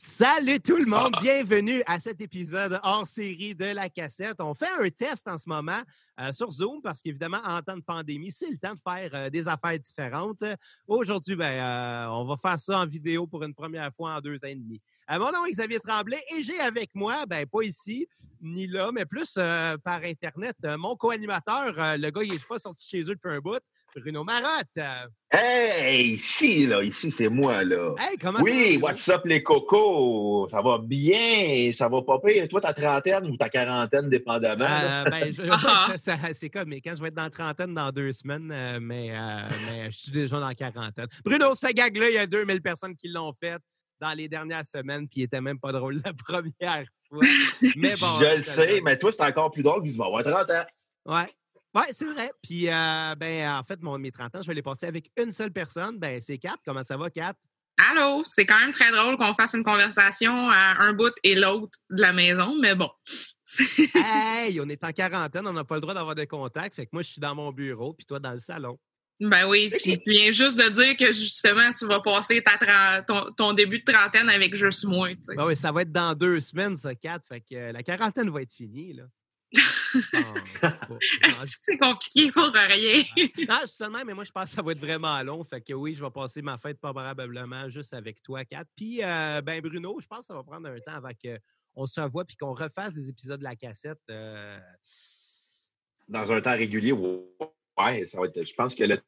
Salut tout le monde, bienvenue à cet épisode hors série de la cassette. On fait un test en ce moment euh, sur Zoom parce qu'évidemment, en temps de pandémie, c'est le temps de faire euh, des affaires différentes. Aujourd'hui, ben, euh, on va faire ça en vidéo pour une première fois en deux ans et demi. mon nom est Xavier Tremblay et j'ai avec moi, ben, pas ici ni là, mais plus par Internet, mon co-animateur, le gars, il n'est pas sorti chez eux depuis un bout. Bruno Marotte. Hey, ici, là, ici, c'est moi, là. Hey, comment oui, ça va? what's up, les cocos? Ça va bien, ça va pas pire? Toi, ta trentaine ou ta quarantaine, dépendamment. Euh, ben, c'est comme, mais quand je vais être dans la trentaine dans deux semaines, euh, mais, euh, mais, je suis déjà dans la quarantaine. Bruno, ce gag-là, il y a 2000 personnes qui l'ont fait dans les dernières semaines, puis il était même pas drôle la première fois. Mais bon, je le sais, mais toi, c'est encore plus drôle, tu vas avoir 30 ans. Ouais, oui, c'est vrai. Puis, euh, ben, en fait, mon, mes 30 ans, je vais les passer avec une seule personne. Ben, c'est Kat. Comment ça va, Kat? Allô, c'est quand même très drôle qu'on fasse une conversation à un bout et l'autre de la maison, mais bon. hey, on est en quarantaine, on n'a pas le droit d'avoir de contact. Fait que moi, je suis dans mon bureau, puis toi, dans le salon. Ben oui, puis tu viens juste de dire que justement, tu vas passer ta ton, début de trentaine avec juste moi. Ben oui, ça va être dans deux semaines, ça, Kat. Fait que euh, la quarantaine va être finie, là. c'est compliqué pour rien? non, seulement, mais moi, je pense que ça va être vraiment long. Fait que oui, je vais passer ma fête probablement juste avec toi, Kat. Puis, euh, ben, Bruno, je pense que ça va prendre un temps avant qu'on se revoie puis qu'on refasse des épisodes de la cassette. Euh. Dans un temps régulier, ouais, ça va être. Je pense que le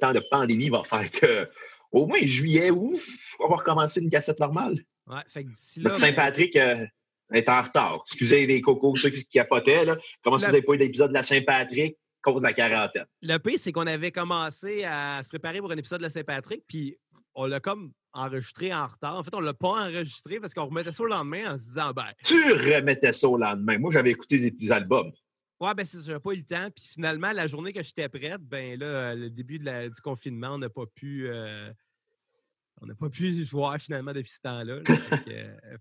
temps de pandémie va faire que au moins juillet, ouf, on va recommencer une cassette normale. Ouais, fait que d'ici là. Ben Saint-Patrick. Euh, est en retard. Excusez les cocos, ceux qui capotaient. Là. Comment ça, vous n'avez pas eu d'épisode de la Saint-Patrick contre la quarantaine? Le pire, c'est qu'on avait commencé à se préparer pour un épisode de la Saint-Patrick, puis on l'a comme enregistré en retard. En fait, on ne l'a pas enregistré parce qu'on remettait ça au lendemain en se disant ben. Tu remettais ça au lendemain. Moi, j'avais écouté les albums. Ouais, ben c'est j'avais pas eu le temps. Puis finalement, la journée que j'étais prête, ben là, le début de du confinement, on n'a pas pu. Euh, on n'a pas pu voir finalement depuis ce temps-là.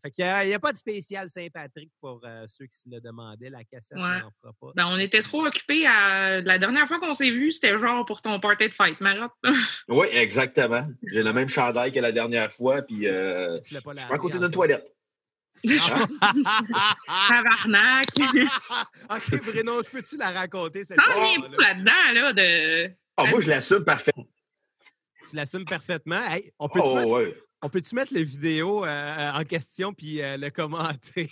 fait qu'il n'y a, pas de spécial Saint-Patrick pour euh, ceux qui se le demandaient. La cassette, on n'en fera pas. Ben, on était trop occupés à. La dernière fois qu'on s'est vu, c'était genre pour ton party de fête, Marotte. oui, exactement. J'ai le même chandail que la dernière fois, puis euh, je suis pas à côté d'une toilette. Tabarnak! ok, Bruno, peux-tu la raconter cette histoire? Non, là? là-dedans, là, de. Ah, moi, je l'assume parfaitement. Tu l'assumes parfaitement. on peut-tu oh, mettre, mettre, la vidéo euh, en question puis euh, le commenter?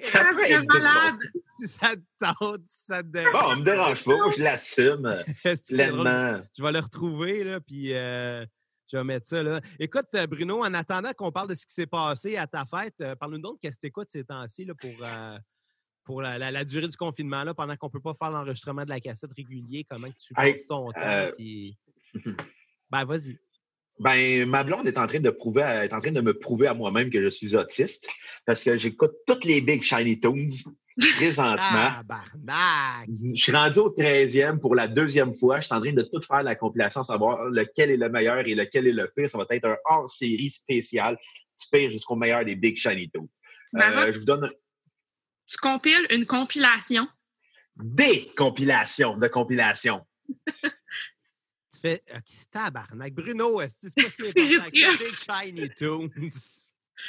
ça serait malade! Si ça te tente, si ça te dérange. Bon, on me dérange pas. Je l'assume pleinement. Je vais le retrouver, là, puis euh, je vais mettre ça. Là. Écoute, Bruno, en attendant qu'on parle de ce qui s'est passé à ta fête, parle-nous donc qu'est-ce que tu écoutes ces temps-ci pour pour la, durée du confinement, là, pendant qu'on ne peut pas faire l'enregistrement de la cassette régulier, comment tu passes ton temps? Ben, vas-y. Ben, ma blonde est en train de prouver, est en train de me prouver à moi-même que je suis autiste parce que j'écoute toutes les Big Shiny Tunes présentement. je suis rendu au 13e pour la deuxième fois. Je suis en train de tout faire la compilation, savoir lequel est le meilleur et lequel est le pire. Ça va être un hors-série spécial du pire jusqu'au meilleur des Big Shiny Tunes. Euh, je vous donne. Tu compiles une compilation? Des compilations de compilations. tu fais tabarnak. Bruno, c'est pas si Big Shiny Tunes?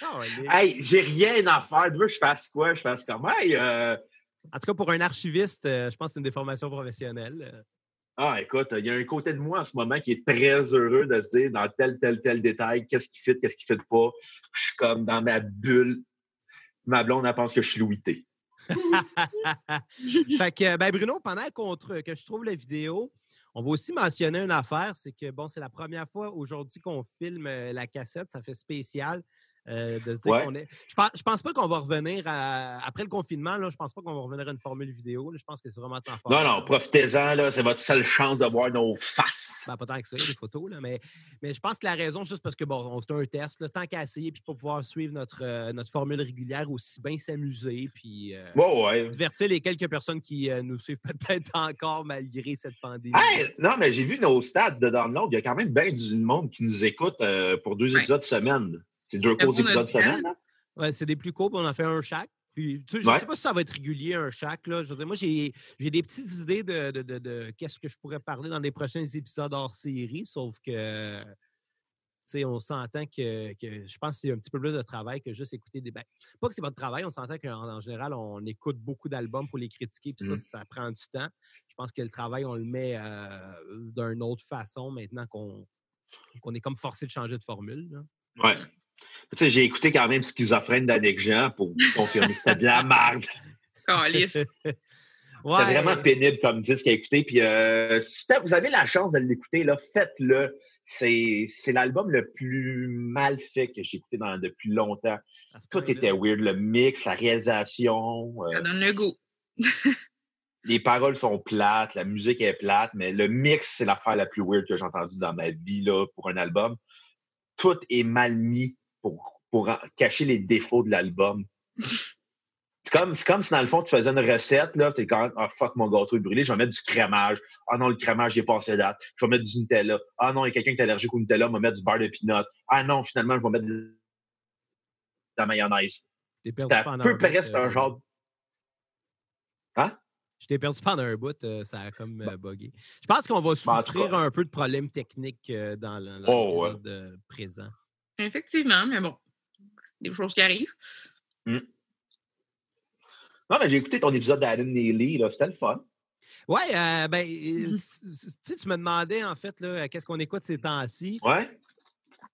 hey, j'ai rien à faire. Tu veux que je fasse quoi? Je fasse comment? Euh, en tout cas, pour un archiviste, euh, je pense que c'est une déformation professionnelle. Ah, écoute, il y a un côté de moi en ce moment qui est très heureux de se dire dans tel, tel, tel détail, qu'est-ce qui fit, qu'est-ce qui fit pas. Je suis comme dans ma bulle. Ma blonde, elle pense que je suis Louis fait que, ben Bruno, pendant que je trouve la vidéo, on va aussi mentionner une affaire, c'est que bon, c'est la première fois aujourd'hui qu'on filme euh, la cassette, ça fait spécial. Euh, de dire qu'on est... je, pense, pense pas qu'on va revenir après le confinement. Là, je pense pas qu'on va revenir à une formule vidéo. je pense que c'est vraiment temps Non, non, profitez-en. C'est votre seule chance de voir nos faces. Ben, pas tant que ça, les photos. Là, mais, mais je pense que la raison, juste parce que bon, c'est un test, le tant qu'à essayer puis pour pouvoir suivre notre, euh, notre formule régulière, aussi bien s'amuser puis euh, divertir les quelques personnes qui nous suivent peut-être encore malgré cette pandémie. non, mais j'ai vu nos stats de download. Il y a quand même bien du monde qui nous écoute pour deux épisodes semaine. C'est deux courts épisodes semaine. Hein? Ouais, c'est des plus courts, on en fait un chaque. Puis, je ne sais pas si ça va être régulier, un chaque. Là. Je veux moi, j'ai des petites idées de, de, qu'est-ce que je pourrais parler dans les prochains épisodes hors série, sauf que on s'entend que, je pense que c'est un petit peu plus de travail que juste écouter des. Ben, pas que c'est pas de travail, on s'entend qu'en général, on écoute beaucoup d'albums pour les critiquer, puis ça, mmh. ça prend du temps. Je pense que le travail, on le met euh, d'une autre façon maintenant qu'on est comme forcé de changer de formule. Ouais. Tu sais, j'ai écouté quand même Schizophrène d'Annick Jean pour confirmer que c'était de la merde. C'était vraiment pénible comme disque à écouter. Puis euh, si vous avez la chance de l'écouter, faites-le. C'est, l'album le plus mal fait que j'ai écouté depuis longtemps. Tout était weird. Le mix, la réalisation. Ça euh, donne le goût. les paroles sont plates, la musique est plate, mais le mix, c'est l'affaire la plus weird que j'ai entendue dans ma vie là, pour un album. Tout est mal mis pour, pour cacher les défauts de l'album. C'est comme, comme si dans le fond, tu faisais une recette, là, t'es quand même, ah fuck, mon gâteau est brûlé, je vais mettre du crémage. Ah non, le crémage, j'ai passé date. Je vais mettre du Nutella. Ah non, il y a quelqu'un qui est allergique au Nutella, je vais mettre du beurre de peanut. Ah non, finalement, je vais mettre de la mayonnaise. C'est à peu près un euh, genre. Hein? Je t'ai perdu pendant un bout, euh, ça a comme euh, bugué. Je pense qu'on va bah, souffrir un peu de problèmes techniques dans le oh, présent. Effectivement, mais bon, des choses qui arrivent. Mmh. Non, mais j'ai écouté ton épisode d'Adam Neely, c'était le fun. Oui, euh, ben, mmh. tu me demandais en fait qu'est-ce qu'on écoute ces temps-ci. Ouais.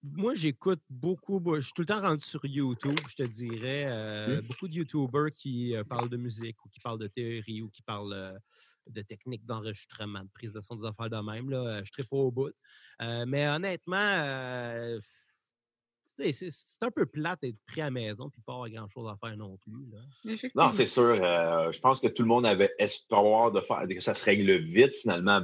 Moi, j'écoute beaucoup, je suis tout le temps rendu sur YouTube, je te dirais. Euh, mmh. Beaucoup de YouTubers qui euh, parlent de musique ou qui parlent de théorie ou qui parlent de techniques d'enregistrement, de prise de son des affaires de même. Là, je ne pas au bout. mais honnêtement, c'est un peu plate d'être pris à la maison puis pas avoir grand-chose à faire non plus. Non, c'est sûr. Euh, je pense que tout le monde avait espoir de faire que ça se règle vite finalement.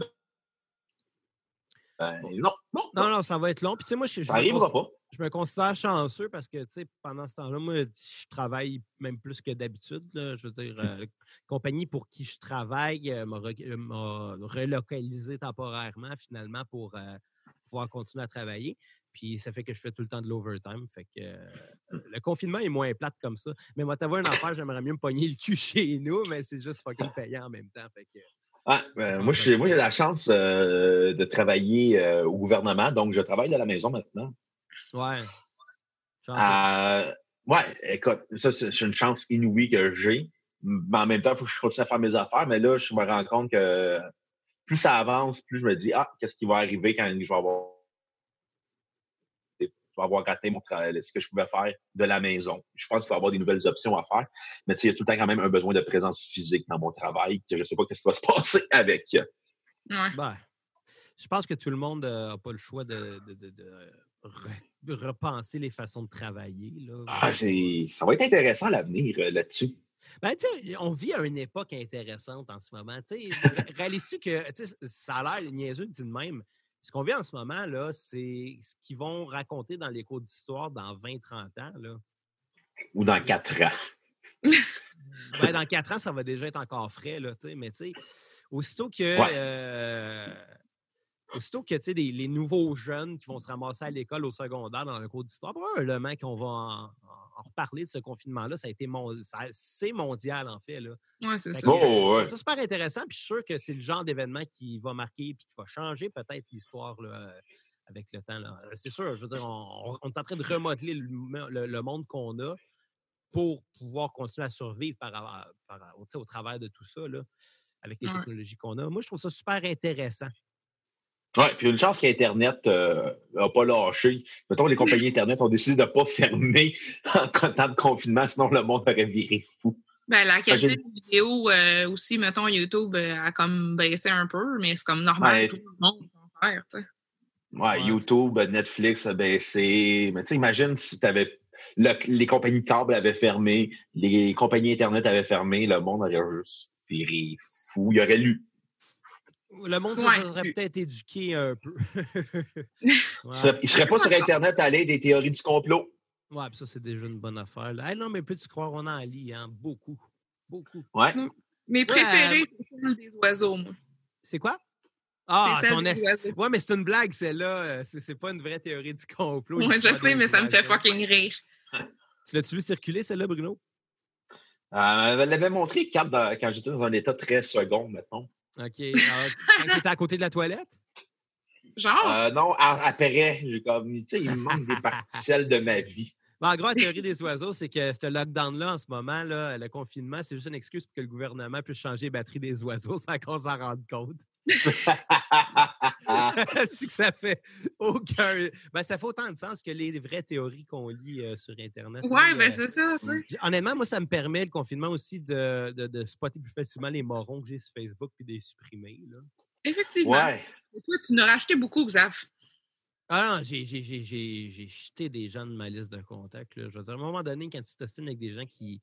Ben, non, non, non, non, ça va être long. Puis, moi, je, ça n'arrivera pas. Je me considère chanceux parce que, pendant ce temps-là, moi, je travaille même plus que d'habitude. Je veux dire, euh, la compagnie pour qui je travaille euh, m'a relocalisé temporairement, finalement, pour pouvoir continuer à travailler. Puis ça fait que je fais tout le temps de l'overtime. Fait que euh, le confinement est moins plate comme ça. Mais moi, t'avoir une affaire, j'aimerais mieux me pogner le cul chez nous, mais c'est juste fucking payant en même temps. Fait que, ah, ben, moi, j'ai la chance euh, de travailler euh, au gouvernement, donc je travaille de la maison maintenant. Ouais. ouais, écoute, ça, c'est une chance inouïe que j'ai. Mais en même temps, il faut que je continue à faire mes affaires. Mais là, je me rends compte que plus ça avance, plus je me dis, ah, qu'est-ce qui va arriver quand je vais avoir vais avoir raté mon ce que je pouvais faire de la maison. Je pense qu'il va y avoir des nouvelles options à faire, mais il y a tout le temps quand même un besoin de présence physique dans mon travail que je ne sais pas ce qui va se passer avec. Ben, je pense que tout le monde n'a pas le choix de, repenser les façons de travailler. Ah, ça va être intéressant l'avenir euh, là-dessus. Ben, on vit à une époque intéressante en ce moment. Réalises-tu que ça a l'air niaiseux dit de même, ce qu'on vit en ce moment, là, c'est ce qu'ils vont raconter dans les cours d'histoire dans 20-30 ans. Là. Ou dans 4 ans. ben, dans 4 ans, ça va déjà être encore frais, là, mais tu sais, aussitôt que euh, aussitôt que tu les nouveaux jeunes qui vont se ramasser à l'école au secondaire dans le cours d'histoire, probablement qu'on va en, reparler de ce confinement-là. Ça a été c'est mondial, en fait. Oui, c'est ça. Oh, c'est super intéressant. Puis je suis sûr que c'est le genre d'événement qui va marquer et qui va changer peut-être l'histoire avec le temps. C'est sûr, je veux dire, on, est en train de remodeler le, monde qu'on a pour pouvoir continuer à survivre par, au travers de tout ça, avec les technologies qu'on a. Moi, je trouve ça super intéressant. Oui, puis une chance qu'Internet n'a euh, pas lâché. Mettons, les compagnies Internet ont décidé de ne pas fermer en temps de confinement, sinon le monde aurait viré fou. Ben, la qualité de vidéo euh, aussi, mettons, YouTube euh, a comme baissé un peu, mais c'est comme normal, tout le monde peut faire, tu sais. Ouais, YouTube, Netflix a baissé. Mais tu sais, imagine si tu avais les compagnies de câble avaient fermé, les compagnies Internet avaient fermé, le monde aurait juste viré fou. Il aurait lu le monde serait peut-être éduqué un peu. Il ne serait pas sur Internet à l'aide des théories du complot. Oui, ça, c'est déjà une bonne affaire. non, mais peux-tu croire, on en lit, hein? Beaucoup. Beaucoup. Ouais. Mes préférés, c'est des oiseaux, moi. C'est quoi? Ah, ton est. Ouais, mais c'est une blague, celle-là. Euh, c'est pas une vraie théorie du complot. Oui, je sais, mais ça me fait fucking rire. Tu l'as-tu vu circuler, celle-là, Bruno? Euh, elle l'avait montré quand, quand j'étais dans un état très second, mettons. OK. Alors, quand tu étais à côté de la toilette? Genre? Euh, non, après, comme, il me manque des parties de ma vie. en gros, la théorie des oiseaux, c'est que ce lockdown-là, en ce moment, là, le confinement, c'est juste une excuse pour que le gouvernement puisse changer les batteries des oiseaux sans qu'on s'en rende compte. c'est que ça fait aucun. Ben, ça fait autant de sens que les vraies théories qu'on lit euh, sur Internet. Oui, ben c'est ça. Honnêtement, moi, ça me permet le confinement aussi de, de, spotter plus facilement les morons que j'ai sur Facebook puis de les supprimer. Là. Effectivement. Ouais. toi, tu nous as racheté beaucoup, Xaf. Ah non, j'ai jeté des gens de ma liste de contacts. Là. Je veux dire, à un moment donné, quand tu t'ostines avec des gens qui,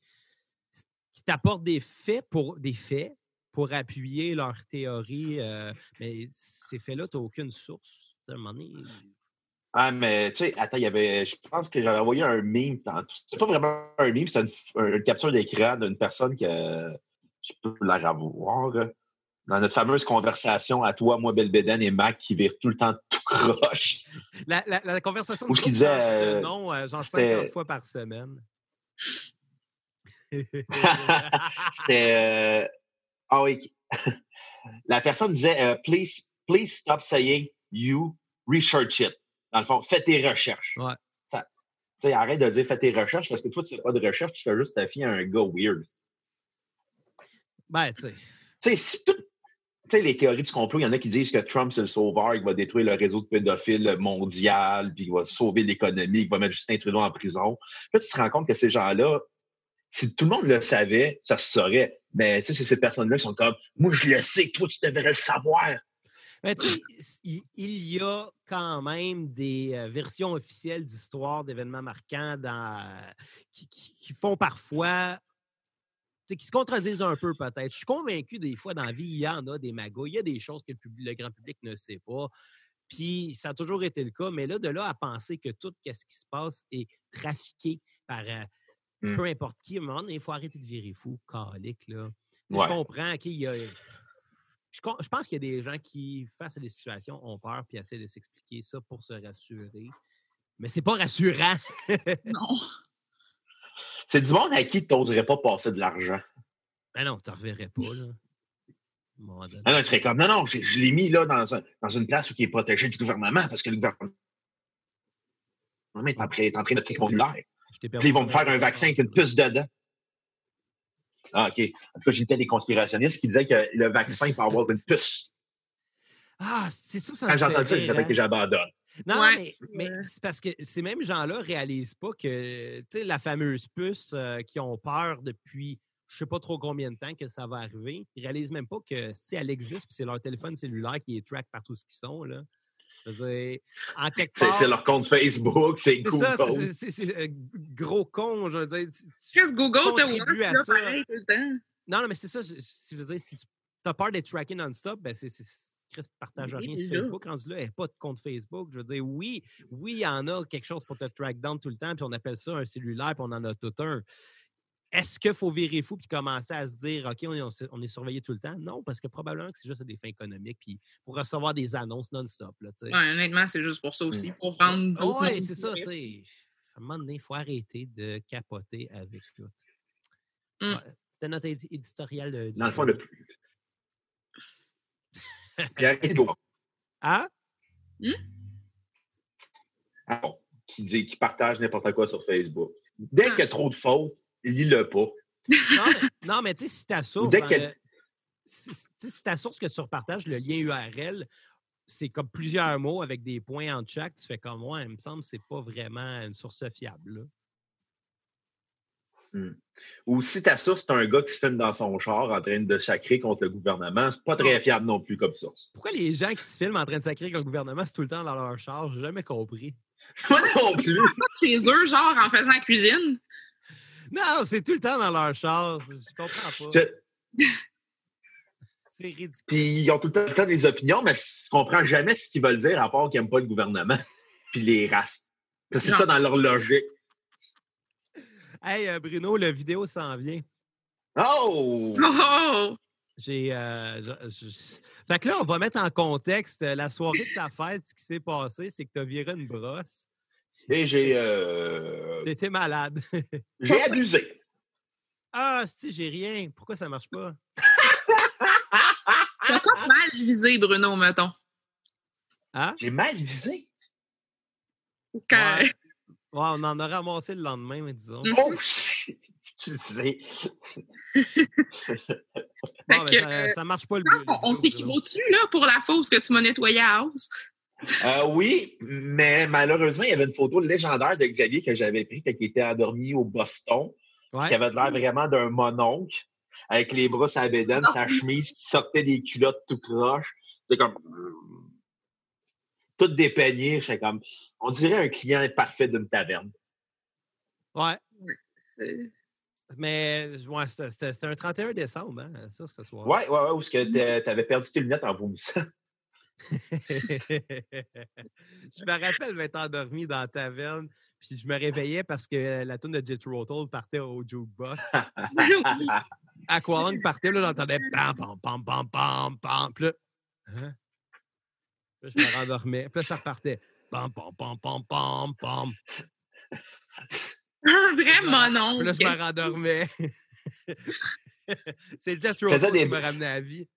qui t'apportent des faits pour des faits pour appuyer leur théorie, euh, mais ces faits-là, tu n'as aucune source. À un moment donné, ah, mais tu sais, attends, il y avait. Je pense que j'avais envoyé un meme. C'est pas vraiment un meme, c'est une, capture d'écran d'une personne que je peux la revoir dans notre fameuse conversation à toi, moi, Belbeden et Mac qui vire tout le temps tout croche. La, la, conversation de je disais, euh, non, euh, genre 50 fois par semaine. C'était. Euh, ah oui. la personne disait please, please stop saying you research it. Dans le fond, fais tes recherches. Ouais. Arrête de dire fais tes recherches parce que toi, tu fais pas de recherche, tu fais juste ta fille à un gars weird. Ben, tu sais. Tu sais, tout, tu sais, les théories du complot, il y en a qui disent que Trump, c'est le sauveur, il va détruire le réseau de pédophiles mondial, puis il va sauver l'économie, il va mettre Justin Trudeau en prison. Là, tu te rends compte que ces gens-là, si tout le monde le savait, ça se saurait. Mais tu sais, ces personnes-là sont comme Moi, je le sais, toi, tu devrais le savoir. Mais tu sais, il y a quand même des euh, versions officielles d'histoires d'événements marquants qui, font parfois qui se contredisent un peu peut-être. Je suis convaincu des fois dans la vie, il y en a des magouilles, il y a des choses que le, grand public ne sait pas. Puis ça a toujours été le cas, mais là, de là à penser que tout ce qui se passe est trafiqué par mmh. peu importe qui, à un moment donné, il faut arrêter de virer fou, calique, là. Je comprends qu'il y a. Je, pense qu'il y a des gens qui, face à des situations, ont peur puis essaient de s'expliquer ça pour se rassurer. Mais c'est pas rassurant. non. C'est du monde à qui tu n'oserais pas passer de l'argent. Ben non, tu ne reverrais pas, là. Ah non, il serait comme, non, non, je, l'ai mis là dans, dans une place qui est protégée du gouvernement parce que le gouvernement est en, train, est en train de tricoter l'air. Ils vont me faire un vaccin avec une puce dedans. Ah, OK. En tout cas, j'étais des conspirationnistes qui disaient que le vaccin peut avoir une puce. Ah, c'est ça, ça Quand j'entends ça, j'ai hein? que j'abandonne. Non, mais, c'est parce que ces mêmes gens-là ne réalisent pas que la fameuse puce euh, qui ont peur depuis je ne sais pas trop combien de temps que ça va arriver. Ils ne réalisent même pas que si elle existe, c'est leur téléphone cellulaire qui est track partout ce qu'ils sont. Là. C'est leur compte Facebook, c'est Google. C'est euh, gros con, je veux dire. Qu'est-ce Google t'a à ça. Non, non, mais c'est ça. Si, si tu as peur d'être tracké non-stop, ben c'est Chris partage rien sur Facebook. Rendu là, il n'y a pas de compte Facebook. Je veux dire, oui, oui, il y en a quelque chose pour te track down tout le temps, puis on appelle ça un cellulaire, puis on en a tout un. Est-ce qu'il faut virer fou puis commencer à se dire, OK, on est, surveillé tout le temps? Non, parce que probablement que c'est juste des fins économiques puis pour recevoir des annonces non-stop. Ouais, honnêtement, c'est juste pour ça aussi, mmh. pour vendre. Oui, c'est ça. sais. À un moment donné, il faut arrêter de capoter avec tout. Mmh. C'était notre éditorial. De, Dans le fond, le plus, Hein? Hmm? Ah qui dit, qui partage n'importe quoi sur Facebook. Dès qu'il y a trop de fautes, lis-le pas. Non, mais, tu sais, si ta source. si, ta source que tu repartages, le lien URL, c'est comme plusieurs mots avec des points en chaque, tu fais comme moi, il me semble que c'est pas vraiment une source fiable. Hmm. Ou si ta source, c'est un gars qui se filme dans son char en train de sacrer contre le gouvernement, c'est pas très fiable non plus comme source. Pourquoi les gens qui se filment en train de sacrer contre le gouvernement, c'est tout le temps dans leur char? J'ai jamais compris. Moi non plus. chez eux, genre en faisant la cuisine? Non, c'est tout le temps dans leur char. Je comprends pas. C'est ridicule. Puis ils ont tout le temps des opinions, mais je comprends jamais ce qu'ils veulent dire à part qu'ils n'aiment pas le gouvernement puis les races. C'est ça dans leur logique. Hey, euh, Bruno, la vidéo s'en vient. Oh! oh! J'ai. Euh, fait que là, on va mettre en contexte euh, la soirée de ta fête. Ce qui s'est passé, c'est que tu as viré une brosse. Et j'ai. Euh... T'étais malade. j'ai abusé. Ah, si, j'ai rien. Pourquoi ça marche pas? T'as mal visé, Bruno, mettons. Hein? J'ai mal visé. Ouais. on en a ramassé le lendemain, mais disons. Oh, tu le sais. Ben, euh, ça, marche pas le but. On, s'équivaut-tu, là, pour la fausse que tu m'as nettoyé à house? Euh, oui, mais malheureusement, il y avait une photo légendaire de Xavier que j'avais prise quand il était endormi au Boston. Qui avait l'air vraiment d'un mononcle, avec les bras à la sa chemise qui sortait des culottes tout croche. C'était comme. Tout dépeigné. comme. On dirait un client parfait d'une taverne. Ouais. Mais ouais, c'était un 31 décembre, hein, ça, ce soir. Ouais, ouais, ouais, où tu avais perdu tes lunettes en vomissant? Je me rappelle m'être endormi dans la taverne, puis je me réveillais parce que la tune de Jet Rotal partait au jukebox. Aqualung partait, là, j'entendais pam, pam, pam, pam, pam, pam. Puis là, hein? là, je me rendormais. Puis là, ça repartait. Pam, pam, pam, pam, pam, pam. Vraiment non. Puis là, je me rendormais. C'est Jet Rotal qui me ramenait à la vie.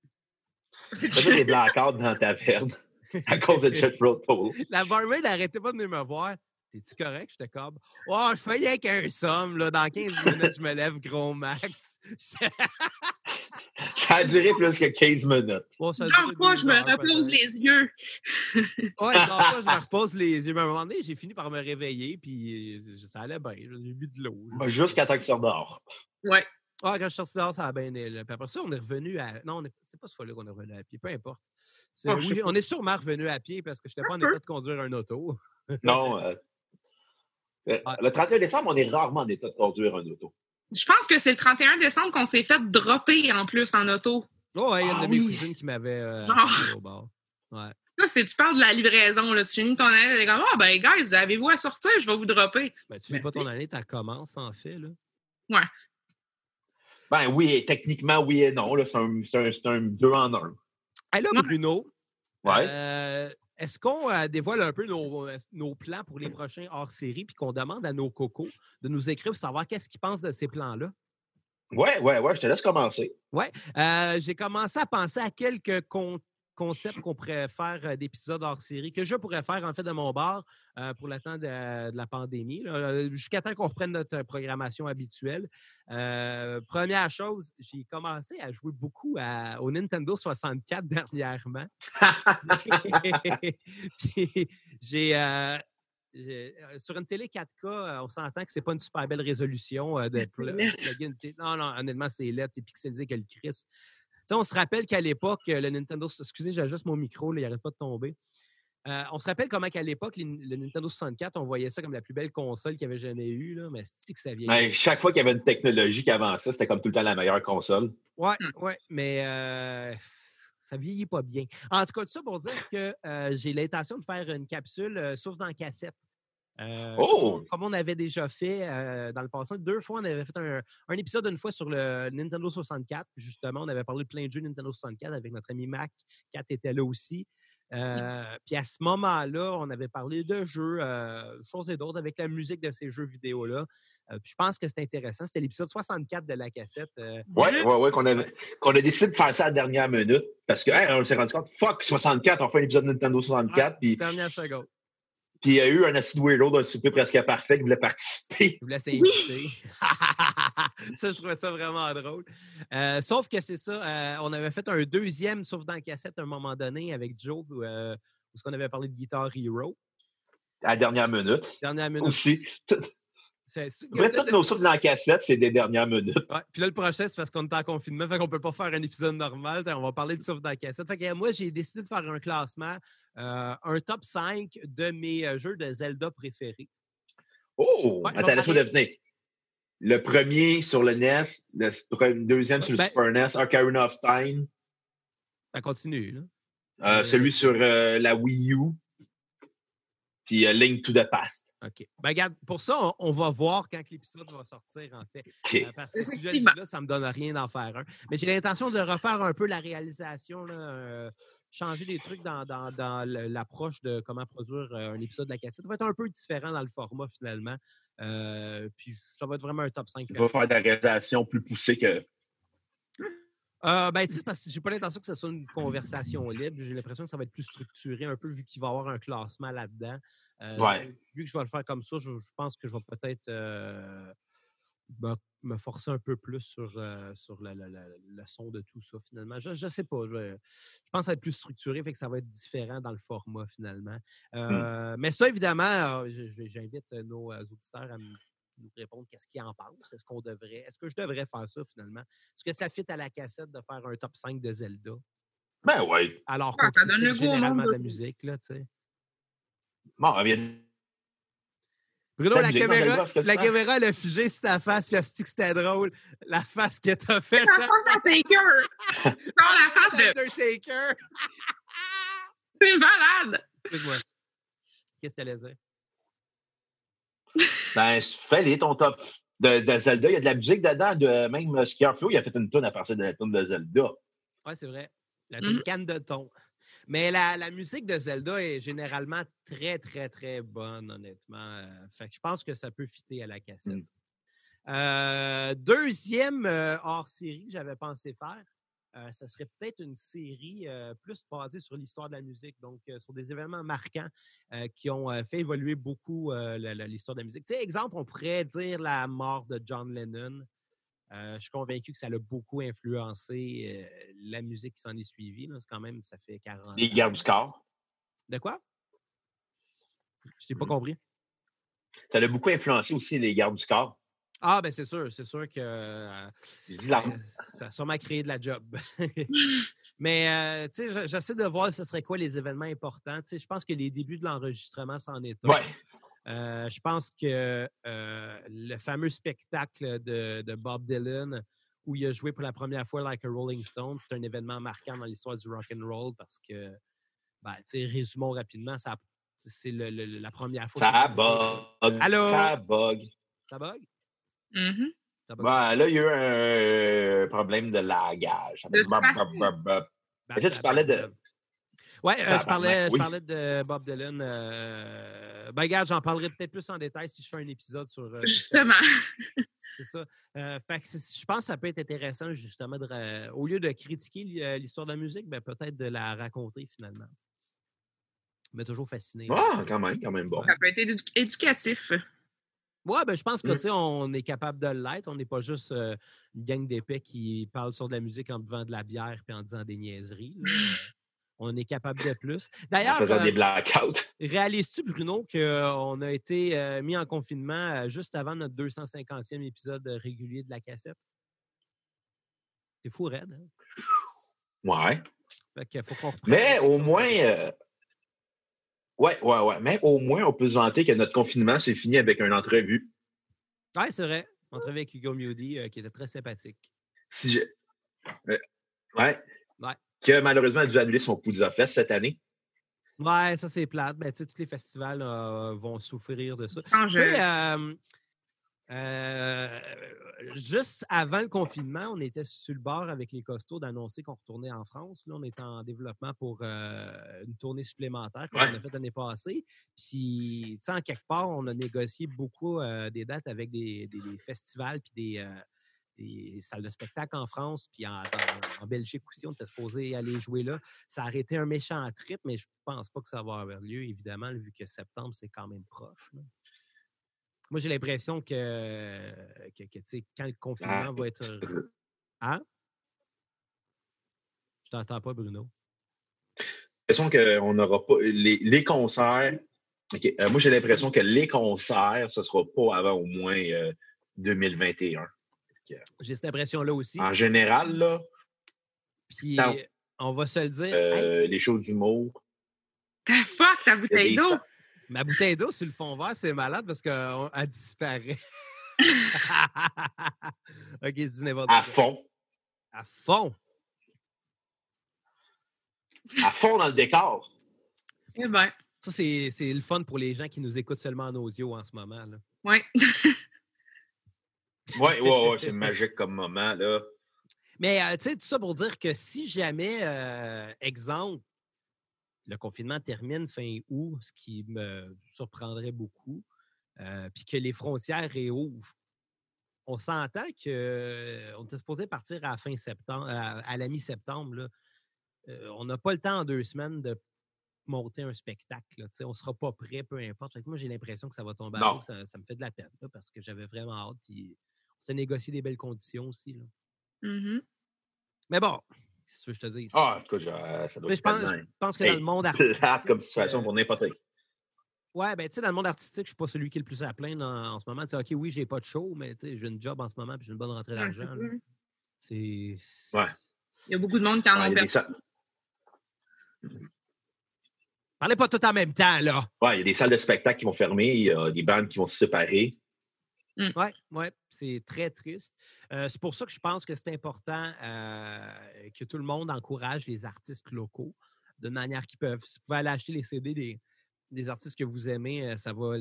Tu faisais des blackouts dans ta taverne à cause de Jet Rotal. La barmaid n'arrêtait pas de venir me voir. T'es-tu correct? J'étais comme, oh, je fais qu'un somme, là. Dans 15 minutes, je me lève gros max. ça a duré plus que 15 minutes. Bon, ça je me repose les yeux. ouais, pas, je me repose les yeux. Mais à un moment donné, j'ai fini par me réveiller, puis euh, ça allait bien. J'ai bu de l'eau. Jusqu'à temps que tu dehors. Ouais. Ah, quand je suis sorti dehors, ça a bien. Puis après ça, on est revenu à. Non, c'est pas ce fois-là qu'on est revenu à pied, peu importe. Ah, oui, on est sûrement revenu à pied parce que je n'étais pas en état de conduire un auto. non. Euh, euh, le 31 décembre, on est rarement en état de conduire un auto. Je pense que c'est le 31 décembre qu'on s'est fait dropper en plus en auto. Oh, il y a une de ah mes cousines qui m'avait euh, ah! au bord. Ouais. Là, c'est, tu parles de la livraison. Là. Tu finis ton année, tu es comme Ah, oh, ben, guys, avez-vous à sortir? Je vais vous dropper. Ben, tu finis pas ton année, tu commences en fait. Là. Ouais. Ben oui, techniquement, oui et non. C'est, un, un, deux en un. Allô, Bruno. Ouais. Euh, est-ce qu'on euh, dévoile un peu euh, nos, plans pour les prochains hors-série puis qu'on demande à nos cocos de nous écrire pour savoir qu'est-ce qu'ils pensent de ces plans-là? Oui, oui, oui, je te laisse commencer. Oui, j'ai commencé à penser à quelques comptes concept qu'on pourrait faire euh, d'épisodes hors série, que je pourrais faire en fait de mon bar euh, pour le temps de, la pandémie, jusqu'à temps qu'on reprenne notre programmation habituelle. Euh, première chose, j'ai commencé à jouer beaucoup au Nintendo 64 dernièrement. J'ai. sur une télé 4K, on s'entend que c'est pas une super belle résolution de Non, non, honnêtement, c'est LED, c'est pixelisé que le On se rappelle qu'à l'époque, le Nintendo. Excusez, j'ajuste mon micro, il n'arrête pas de tomber. Euh, on se rappelle comment qu'à l'époque, le Nintendo 64, on voyait ça comme la plus belle console qu'il y avait jamais eu, là, mais c'est que ça vient. Ben, chaque fois qu'il y avait une technologie qui avançait, c'était comme tout le temps la meilleure console. Oui, hmm. ouais, mais euh, ça vieillit pas bien. En tout cas, tout ça pour dire que euh, j'ai l'intention de faire une capsule, sauf dans cassette. Euh, oh! Comme on avait déjà fait euh, dans le passé, deux fois, on avait fait un, épisode une fois sur le Nintendo 64. Justement, on avait parlé de plein de jeux Nintendo 64 avec notre ami Mac. Kat était là aussi. Euh, puis à ce moment-là, on avait parlé de jeux, choses et d'autres, avec la musique de ces jeux vidéo-là. puis je pense que c'était intéressant. C'était l'épisode 64 de la cassette. oui, oui, oui, qu'on a, décidé de faire ça à la dernière minute. Parce qu'on s'est rendu compte, fuck, 64, on fait un épisode de Nintendo 64. puis dernière seconde. Puis il y a eu un acide weirdo d'un souper presque parfait qui voulait participer. Il voulait s'inviter. ça, je trouvais ça vraiment drôle. Euh, sauf que c'est ça, euh, on avait fait un deuxième, sauf dans la cassette, à un moment donné, avec Joe, où, euh, où on avait parlé de Guitar Hero. À la dernière minute. Dernière minute. Aussi. Bref, toutes nos soupes dans la cassette, c'est des dernières minutes. Ouais. Puis là, le prochain, c'est parce qu'on est en confinement, fait qu'on peut pas faire un épisode normal. On va parler de soupe dans la cassette. Fait que moi, j'ai décidé de faire un classement, euh, un top 5 de mes euh, jeux de Zelda préférés. Oh! Attends, laisse-moi deviner. Le premier sur le NES, le deuxième sur le ben Super NES, Ocarina of Time. Ça continue, là. Euh, celui sur la Wii U, puis Link to the Past. OK. Ben, regarde, pour ça, on, va voir quand l'épisode va sortir, en fait. Euh, parce que si je le dis là, ça ne me donne rien d'en faire un. Mais j'ai l'intention de refaire un peu la réalisation, euh, changer des trucs dans, l'approche de comment produire euh, un épisode de la cassette. Ça va être un peu différent dans le format, finalement. puis ça va être vraiment un top 5. Il va faire de la réalisation plus poussée que. Euh, ben, tu sais, parce que j'ai pas l'intention que ce soit une conversation libre. J'ai l'impression que ça va être plus structuré un peu vu qu'il va y avoir un classement là-dedans. ouais. Vu que je vais le faire comme ça, je, pense que je vais peut-être me forcer un peu plus sur, euh, sur le, son de tout ça, finalement. Je ne sais pas. Je, pense que ça va être plus structuré, fait que ça va être différent dans le format, finalement. Mmh. Euh, mais ça, évidemment, j'invite nos euh, auditeurs à nous répondre qu'est-ce qu'ils en pensent. Est-ce qu'on devrait, est-ce que je devrais faire ça, finalement? Est-ce que ça fit à la cassette de faire un top 5 de Zelda? Ben oui. Alors ah, qu'on ah, généralement de la musique, là, tu sais. Bon, bien Bruno, la, caméra, la caméra, elle a figé sur ta face, puis elle dit que c'était drôle. La face que t'as faite. La face Taker! non, la face de. Taker! C'est malade! Excuse-moi. Qu'est-ce que t'allais dire? Ben, fais-les ton top de, de, Zelda. Il y a de la musique dedans. De, même Skier Flow, il a fait une tune à partir de la tune de Zelda. Oui, c'est vrai. La tune mm. canne de ton. Mais la, musique de Zelda est généralement très, très, très bonne, honnêtement. Euh, fait que je pense que ça peut fitter à la cassette. Mmh. Euh, deuxième euh, hors-série que j'avais pensé faire, ce serait peut-être une série plus basée sur l'histoire de la musique, donc sur des événements marquants qui ont fait évoluer beaucoup l'histoire de la musique. Tu sais, exemple, on pourrait dire la mort de John Lennon. Euh, je suis convaincu que ça a beaucoup influencé euh, la musique qui s'en est suivie. C'est quand même, ça fait 40 Les guerres du corps. De quoi? Je t'ai pas mmh. compris. Ça a beaucoup influencé aussi les gardes du corps. Ah, ben c'est sûr, c'est sûr que euh, ça a sûrement créé de la job. Mais, tu sais, j'essaie de voir ce serait quoi les événements importants. Tu sais, je pense que les débuts de l'enregistrement, c'en est un. Ouais. Euh, je pense que euh, le fameux spectacle de, Bob Dylan où il a joué pour la première fois Like a Rolling Stone, c'est un événement marquant dans l'histoire du rock and roll parce que, ben, résumons rapidement, c'est la première fois. Ça bug. Allô? Ça bug. Ça bug? Mm là, il y a eu un problème de lagage. De tu parlais de. Ouais, euh, je, parlais, je parlais de Bob Dylan. Euh, ben, regarde, j'en parlerai peut-être plus en détail si je fais un épisode sur. Euh, justement. C'est ça. fait que je pense que ça peut être intéressant, justement, de, au lieu de critiquer l'histoire de la musique, ben, peut-être de la raconter finalement. Mais toujours fasciné. Ah, quand même, quand même bon. Ça peut être éducatif. Oui, ben, je pense que mmh. on est capable de l'être. On n'est pas juste une gang d'épais qui parle sur de la musique en buvant de la bière et en disant des niaiseries. on est capable de plus. D'ailleurs, faisant des euh, blackouts. Réalises-tu, Bruno, qu'on a été euh, mis en confinement euh, juste avant notre 250e épisode régulier de la cassette? C'est fou, raide. Hein? Ouais. faut qu'on Mais au moins. Ouais, ouais, ouais. Mais au moins, on peut se vanter que notre confinement s'est fini avec une entrevue. Oui, c'est vrai. Entrevue avec Hugo Mewdy, qui était très sympathique. Si je. ouais. Ouais qui a malheureusement dû annuler son Poudza Fest cette année. Ouais, ça c'est plate. Ben, tous les festivals euh, vont souffrir de ça. Euh, euh, juste avant le confinement, on était sur le bord avec les costauds d'annoncer qu'on retournait en France. Là, on est en développement pour une tournée supplémentaire qu'on a faite l'année passée. Puis, en quelque part, on a négocié beaucoup des dates avec des, des festivals puis des, des salles de spectacle en France, puis en, Belgique aussi, on était supposé aller jouer là. Ça a arrêté un méchant trip, mais je pense pas que ça va avoir lieu, évidemment, vu que septembre, c'est quand même proche. Moi, j'ai l'impression que, que, quand le confinement va être. Hein? Je t'entends pas, Bruno. J'ai l'impression qu'on n'aura pas. Les, concerts. Euh, moi, j'ai l'impression que les concerts, ce ne sera pas avant au moins 2021. Euh, j'ai cette impression-là aussi. En général, là. Puis, on va se le dire. Euh, les shows d'humour. Ta fuck, ta bouteille d'eau! Ma bouteille d'eau sur le fond vert, c'est malade parce qu'elle disparaît. OK, dis n'importe quoi. À fond. À fond. À fond dans le décor. Eh bien. Ça, c'est le fun pour les gens qui nous écoutent seulement en audio en ce moment. Oui. Oui, ouais, ouais, c'est magique comme moment, là. Mais, euh, tu sais, tout ça pour dire que si jamais, euh, exemple, le confinement termine fin août, ce qui me surprendrait beaucoup, euh, puis que les frontières réouvrent, on s'entend qu'on était supposé partir à fin septembre, à, la mi-septembre. on n'a pas le temps en deux semaines de monter un spectacle. on ne sera pas prêt, peu importe. moi, j'ai l'impression que ça va tomber à l'eau. Ça, me fait de la peine parce que j'avais vraiment hâte. Puis on s'est négocié des belles conditions aussi. Là. Mmh Mais bon, c'est ce que je te dis. Ah, écoute, ça doit je pense, je pense que dans le monde artistique. comme situation pour n'importe qui. Ouais, ben, tu sais, dans le monde artistique, je ne suis pas celui qui est le plus à plaindre en, ce moment. Tu sais, OK, oui, j'ai pas de show, mais tu sais, j'ai une job en ce moment puis j'ai une bonne rentrée d'argent. c'est. Ouais. Il y a beaucoup de monde qui en ont perdu. Parlez pas tout en même temps, là. Ouais, il y a des salles de spectacle qui vont fermer, il y a des bandes qui vont se séparer. Oui, mmh. ouais, c'est très triste. Euh, c'est pour ça que je pense que c'est important euh, que tout le monde encourage les artistes locaux de manière qu'ils peuvent. Si vous pouvez aller acheter les CD des, des artistes que vous aimez, euh, ça va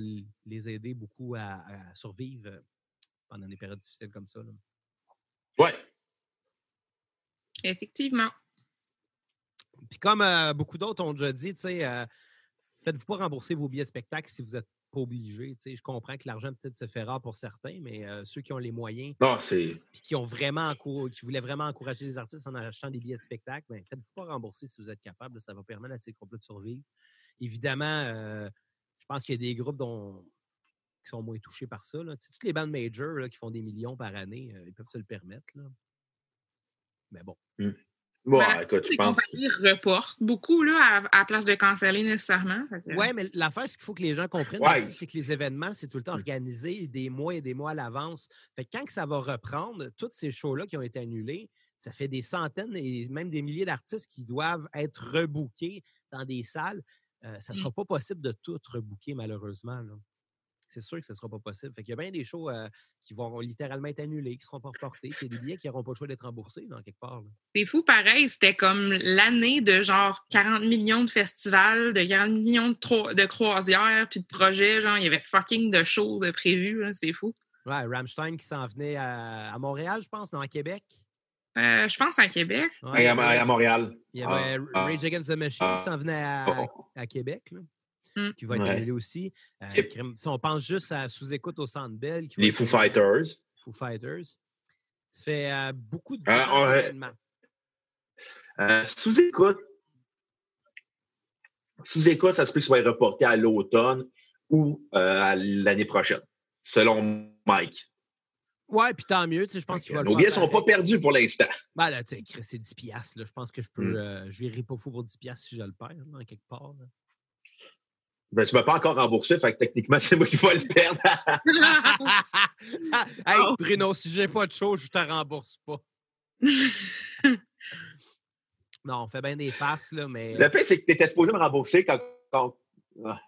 les aider beaucoup à, survivre pendant des périodes difficiles comme ça. Oui. Effectivement. Puis comme beaucoup d'autres ont déjà dit, faites-vous pas rembourser vos billets de spectacle si vous n'êtes pas obligé. Je comprends que l'argent peut-être se fait rare pour certains, mais ceux qui ont les moyens non, qui ont vraiment qui voulaient vraiment encourager les artistes en achetant des billets de spectacle, ben, faites-vous pas rembourser si vous êtes capable. ça va permettre à ces groupes de survivre. Évidemment, je pense qu'il y a des groupes dont, qui sont moins touchés par ça. Toutes les bandes majors qui font des millions par année, ils peuvent se le permettre. Mais bon. Mmh. Bon, écoute, les compagnies reportent beaucoup là, à, place de canceller nécessairement. Oui, mais l'affaire, ce qu'il faut que les gens comprennent, c'est que les événements, c'est tout le temps organisé des mois et des mois à l'avance. Fait quand que ça va reprendre, tous ces shows-là qui ont été annulés, ça fait des centaines et même des milliers d'artistes qui doivent être rebookés dans des salles. Euh, ça ne mmh. sera pas possible de tout rebooker, malheureusement. Là c'est sûr que ce ne sera pas possible. Fait qu'il y a bien des shows euh, qui vont littéralement être annulés, qui ne seront pas reportés. C'est des billets qui n'auront pas le choix d'être remboursés dans quelque part. C'est fou, pareil. C'était comme l'année de genre 40 millions de festivals, de 40 millions de, de croisières, puis de projets. Genre, il y avait fucking de shows de prévus. C'est fou. Ouais, Rammstein qui s'en venait à, Montréal, je pense, non, à Québec? Euh, je pense à Québec. à, Montréal. Il y avait ah, Rage Against the Machine qui s'en venait à, oh. à Québec. Là. Mmh. qui va être annulé aussi. Euh, si on pense juste à sous-écoute au Centre Bell. Les Foo Fighters. Foo Fighters. Ça fait euh, beaucoup de ah, euh, sous-écoute. Sous-écoute, ça se peut que ce soit reporté à l'automne ou à l'année prochaine, selon Mike. Ouais, puis tant mieux, tu sais, je pense qu'il va Nos billets ne sont pas perdus pour l'instant. Ben là, tu sais, c'est 10 piastres, là. Je pense que je peux, mmh. je pas fou pour 10 piastres si je le perds, en quelque part. Ben, tu ne m'as pas encore remboursé, fait que techniquement, c'est moi qui vais le perdre. hey, oh. Bruno, si j'ai pas de show, je te rembourse pas. non, on fait bien des farces, là, mais. Le pire, c'est que tu étais supposé me rembourser quand. quand... Ah.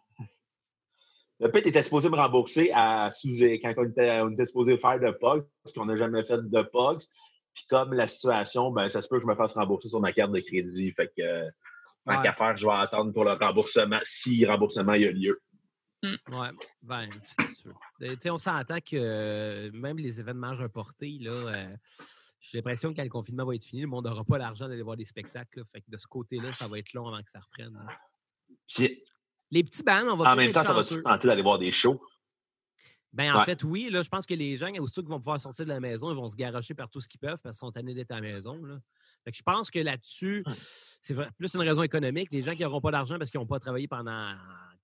Le pire, tu étais supposé me rembourser à quand on était, on était supposé faire de POGs, parce qu'on n'a jamais fait de POGs. Puis comme la situation, ben, ça se peut que je me fasse rembourser sur ma carte de crédit. Fait que Tant qu'à faire, je vais attendre pour le remboursement, si remboursement il y a lieu. Oui, Ouais, ben, sûr. on s'entend que euh, même les événements reportés, là, euh, j'ai l'impression que quand le confinement va être fini, le monde n'aura pas l'argent d'aller voir des spectacles. Fait que de ce côté-là, ça va être long avant que ça reprenne. les petits bands, on va En même temps, ça va-tu tenter d'aller voir des shows? Ben, en fait, oui. Là, je pense que les gens, aussitôt qu'ils vont pouvoir sortir de la maison, ils vont se garocher par tout ce qu'ils peuvent parce qu'ils sont tannés d'être à la maison. Là. je pense que là-dessus, c'est plus une raison économique. Les gens qui n'auront pas d'argent parce qu'ils n'ont pas travaillé pendant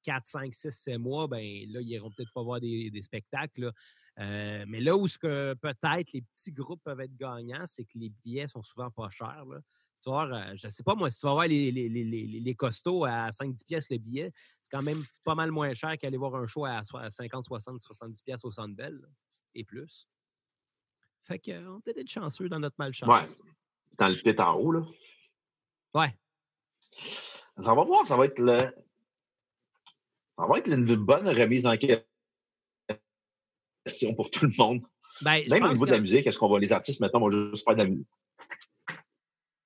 4, 5, 6, 7 mois, ben là, ils n'iront peut-être pas voir des, spectacles. Euh, mais là où ce que peut-être les petits groupes peuvent être gagnants, c'est que les billets sont souvent pas chers. Tu vois, euh, je ne sais pas moi, si tu vas voir les, les, les, les costauds à 5-10 pièces le billet, c'est quand même pas mal moins cher qu'aller voir un show à 50, 60, 70 pièces au Centre Bell et plus. Fait qu'on peut être chanceux dans notre malchance. Ouais. Dans le pit en haut, là. Ouais. Ça va voir, ça va être le. Ça va être une bonne remise en question pour tout le monde. Ben, Même au niveau de la musique, est-ce qu'on va, les artistes maintenant vont juste faire de la musique?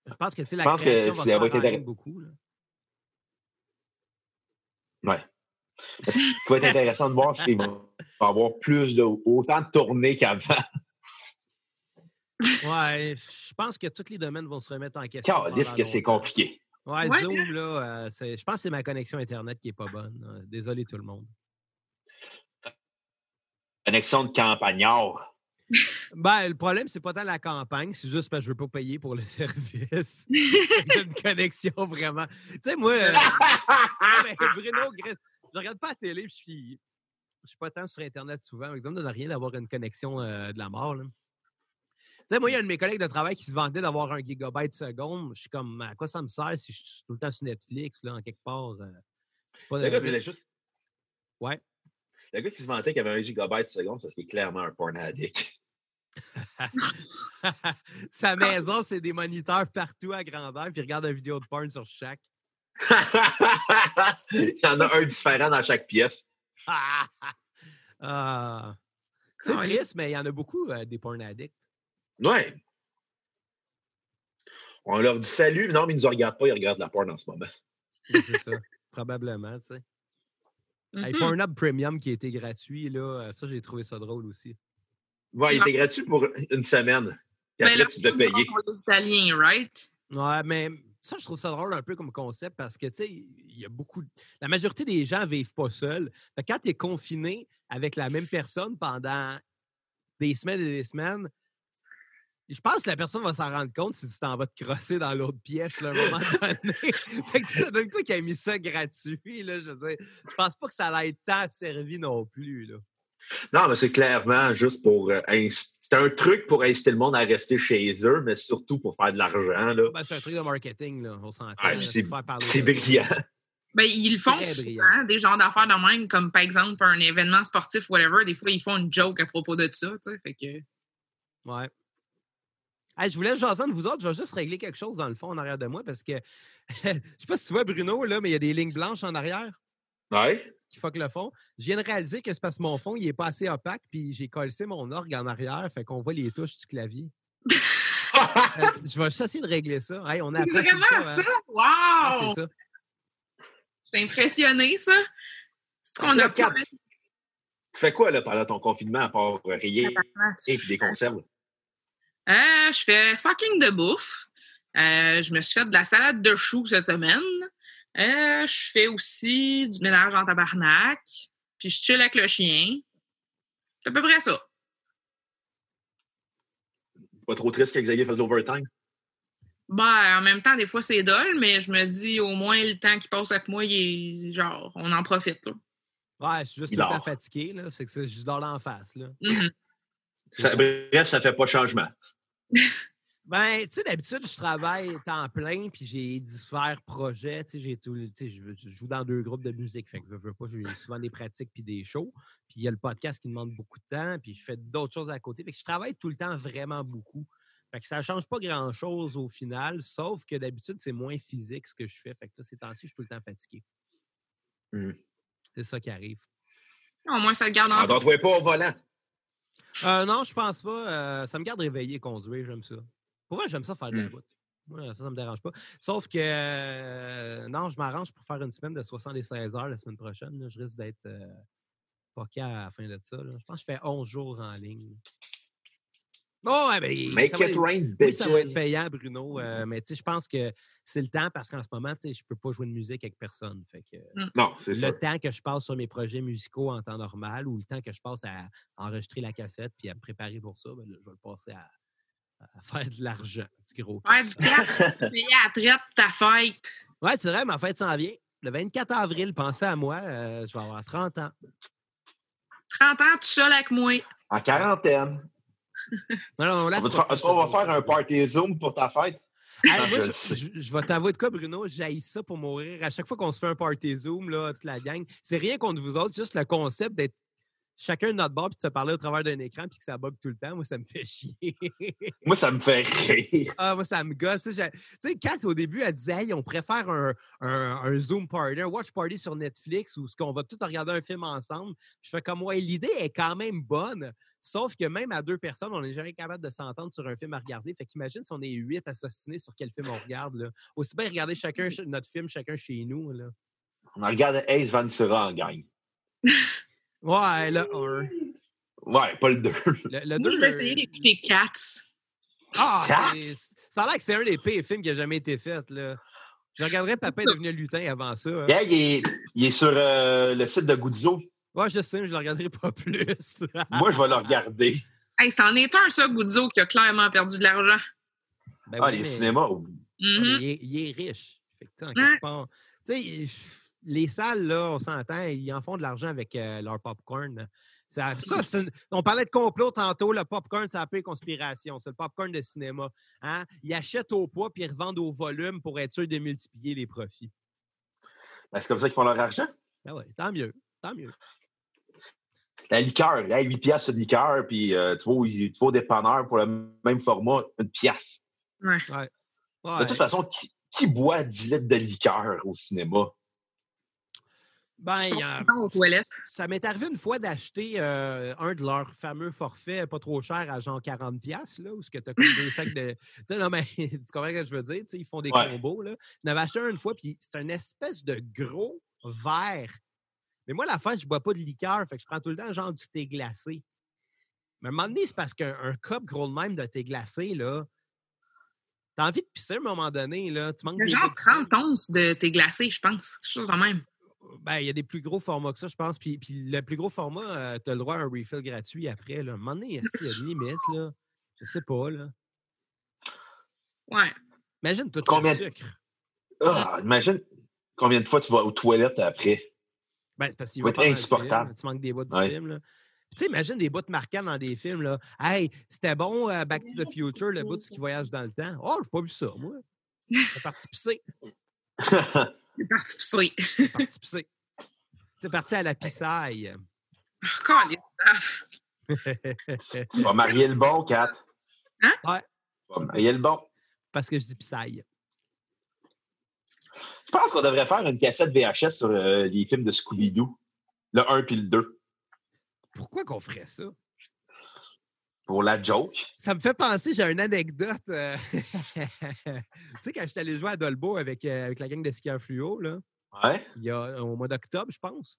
Je pense que tu sais, la création va, se beaucoup. Là. Ouais. Parce qu'il faut être intéressant de voir s'il va y avoir plus de, autant de tournées qu'avant. Ouais, je pense que tous les domaines vont se remettre en question. Calisse que c'est compliqué. Ouais, Zoom, là, euh, je pense que c'est ma connexion Internet qui n'est pas bonne. Désolé tout le monde. Connexion de campagnard. Ben, le problème, c'est pas tant la campagne, c'est juste parce que je veux pas payer pour le service. J'ai une connexion vraiment. Tu sais, moi, euh, Bruno, je regarde pas la télé, puis je suis, je suis pas tant sur Internet souvent. Par exemple, ça donne rien d'avoir une connexion euh, de la mort. Tu sais, moi, il y a un de mes collègues de travail qui se vendait d'avoir un gigabyte seconde. Je suis comme, à quoi ça me sert si je suis tout le temps sur Netflix, là, en quelque part? Euh, pas le gars voulait juste. Ouais. Le gars qui se vantait qu'il avait un gigabyte seconde, ça c'est clairement un porn addict. Sa maison, c'est des moniteurs partout à grandeur, puis il regarde une vidéo de porn sur chaque. il y en a un différent dans chaque pièce. Ah. c'est triste, mais il y en a beaucoup euh, des porn addicts. Ouais. On leur dit salut. Non, mais ils ne nous regardent pas, ils regardent la porn en ce moment. c'est ça. Probablement, tu sais. Mm Pornhub Premium qui été gratuit, là, euh, ça, j'ai trouvé ça drôle aussi. Ouais, il était gratuit pour une semaine. Et après, tu devais payer. Pour les Italiens, right? Ouais, mais ça, je trouve ça drôle un peu comme concept parce que, tu sais, il y a beaucoup. La majorité des gens ne vivent pas seuls. quand tu es confiné avec la même personne pendant des semaines et des semaines, je pense que la personne va s'en rendre compte si tu t'en vas te crosser dans l'autre pièce à un moment donné. fait que ça donne quoi qui a mis ça gratuit? Là, je, veux je pense pas que ça allait être tant servi non plus. Là. Non, mais c'est clairement juste pour. Euh, c'est un truc pour inciter le monde à rester chez eux, mais surtout pour faire de l'argent. Ben, c'est un truc de marketing, là, on s'entend. c'est brillant. Ben, ils le font souvent, des genres d'affaires de même, comme par exemple un événement sportif, whatever. Des fois, ils font une joke à propos de ça. Fait que... Ouais. je voulais jaser de vous autres. Je vais juste régler quelque chose dans le fond en arrière de moi parce que je sais pas si tu vois Bruno, là, mais il y a des lignes blanches en arrière. Ouais qui fuck le fond. Je viens de réaliser que c'est parce que mon fond, il est pas assez opaque, puis j'ai collé mon orgue en arrière, fait qu'on voit les touches du clavier. Euh, je vais juste essayer de régler ça. on a c'est vraiment hein. ça? Wow! c'est ça. Je suis impressionné, ça. C'est ce qu'on a Tu fais quoi là, pendant ton confinement à part rire et des conserves? Euh, je fais fucking de bouffe. Euh, je me suis fait de la salade de choux cette semaine. Euh, je fais aussi du ménage en tabarnak. Puis je chill avec le chien. C'est à peu près ça. Pas trop triste qu'Xavier fasse de l'overtime? Ben, en même temps, des fois, c'est dole, mais je me dis, au moins, le temps qu'il passe avec moi, il est genre, on en profite, là. Ouais, je suis juste tout le temps fatigué, là. C'est que je juste dans l'en face, là. Mm-hmm. bref, ça fait pas changement. Ben, tu sais, d'habitude, je travaille temps plein, puis j'ai différents projets. Tu sais, j'ai tout, je joue dans deux groupes de musique. Fait que je veux pas, j'ai souvent des pratiques puis des shows. Puis il y a le podcast qui demande beaucoup de temps, puis je fais d'autres choses à côté. Fait que je travaille tout le temps vraiment beaucoup. Fait que ça change pas grand-chose au final, sauf que d'habitude, c'est moins physique ce que je fais. Fait que là, ces temps-ci, je suis tout le temps fatigué. Mmh. C'est ça qui arrive. Au moins, ça le garde en ah, toi pas au volant? Euh, non, je pense pas. Euh, ça me garde réveillé conduire, j'aime ça. Pour moi, j'aime ça faire de la mmh. route. ça, ça me dérange pas. Sauf que, euh, non, je m'arrange pour faire une semaine de 76 heures la semaine prochaine. Je risque d'être euh, pas à la fin de ça. Je pense que je fais 11 jours en ligne. Oh, ouais, ben, Make ça, it rain, oui, ça va être payant, Bruno. Euh, mais je pense que c'est le temps parce qu'en ce moment, je ne peux pas jouer de musique avec personne. Fait que, mmh. non, c'est Le temps que je passe sur mes projets musicaux en temps normal ou le temps que je passe à enregistrer la cassette puis à me préparer pour ça, ben, je vais le passer à, à faire de l'argent, du gros. Ouais, du cash, payer à traite ta fête. Ouais, c'est vrai, ma fête s'en vient. Le 24 avril, pensez à moi, euh, je vais avoir 30 ans. 30 ans, tout seul avec moi. En quarantaine. non, non, là, Est-ce qu'on va faire un party Zoom pour ta fête? je, vais t'avouer de quoi, Bruno? J'haïs ça pour mourir. À chaque fois qu'on se fait un party Zoom, là, toute la gang, c'est rien contre vous autres, juste le concept d'être chacun de notre bord puis de se parler au travers d'un écran puis que ça bug tout le temps, moi, ça me fait chier. moi, ça me fait rire. Ah, moi, ça me gosse. Tu sais, Kat, au début, elle disait, hey, on préfère un, un, Zoom party, un watch party sur Netflix où ce qu'on va tout regarder un film ensemble. Je fais comme, ouais, l'idée est quand même bonne. Sauf que même à deux personnes, on n'est jamais capable de s'entendre sur un film à regarder. Fait qu'imagine si on est huit assassinés sur quel film on regarde. Là. Aussi bien regarder chacun notre film, chacun chez nous. Là. On regarde Ace Ventura en gang. Ouais, le 1. Ouais, pas le 2. Le, 2 je vais essayer d'écouter Cats. Ah, Cats? ça a l'air que c'est un des pires films qui a jamais été fait. Là. Je regarderais Papin devenu lutin avant ça. Hein. Yeah, il, est, il, est, sur euh, le site de Guzzo. Ouais, je sais, mais je ne le regarderai pas plus. Moi, je vais le regarder. Hey, c'en est un, ça, Guzzo, qui a clairement perdu de l'argent. Ben ah, les cinémas. Mm-hmm. il, est, riche. Les salles, là, on s'entend, ils en font de l'argent avec euh, leur popcorn. Ça, on parlait de complot tantôt. Le popcorn, c'est un peu conspiration. C'est le popcorn de cinéma. Hein? Ils achètent au poids puis ils revendent au volume pour être sûr de multiplier les profits. Ben, c'est comme ça qu'ils font leur argent? Ben oui, tant mieux. Tant mieux. La liqueur, là, 8 piastres de liqueur, puis euh, tu, vas, tu vas au dépanneur pour le même format, une pièce. Ouais. De toute façon, qui, boit 10 litres de liqueur au cinéma? Ben, ça m'est arrivé une fois d'acheter euh, un de leurs fameux forfaits pas trop cher à genre 40$, là, où ce que tu as comme deux sacs de. non, mais tu comprends ce que je veux dire? ils font des combos. Là. J'en avais acheté un une fois, puis c'est une espèce de gros verre. Mais moi, la fois, je bois pas de liqueur, fait que je prends tout le temps genre du thé glacé. Mais à un moment donné, c'est parce qu'un cup gros de même de thé glacé, là, T'as envie de pisser à un moment donné, là. Tu manques genre 30 onces de thé glacé, je pense. Je quand même. Ben, il y a des plus gros formats que ça, je pense. Puis, puis le plus gros format, euh, tu as le droit à un refill gratuit après. Là. À un moment donné, il y a une limite, là? Je sais pas, là. Ouais. Imagine tout combien... le sucre. Ah, imagine combien de fois tu vas aux toilettes après. Ben, c'est parce qu'il va être insupportable. tu manques des bouts du film, là. tu sais, imagine des bouts marquants dans des films, là. Hey, c'était bon, euh, Back to the Future, le bout qui voyage dans le temps. Oh, j'ai pas vu ça, moi. J'ai parti pisser. T'es parti pisser. T'es parti pisser. T'es parti à la pissaille. Quand les Tu vas marier le bon, Kat. Hein? Ouais. Tu vas marier le bon. Parce que je dis pissaille. Je pense qu'on devrait faire une cassette VHS sur euh, les films de Scooby-Doo. Le 1 puis le 2. Pourquoi qu'on ferait ça? Pour la joke. Ça me fait penser, j'ai une anecdote. Euh, tu sais, quand j'étais allé jouer à Dolbo avec, euh, avec la gang de skieurs fluo, là, ouais. il y a, au mois d'octobre, je pense,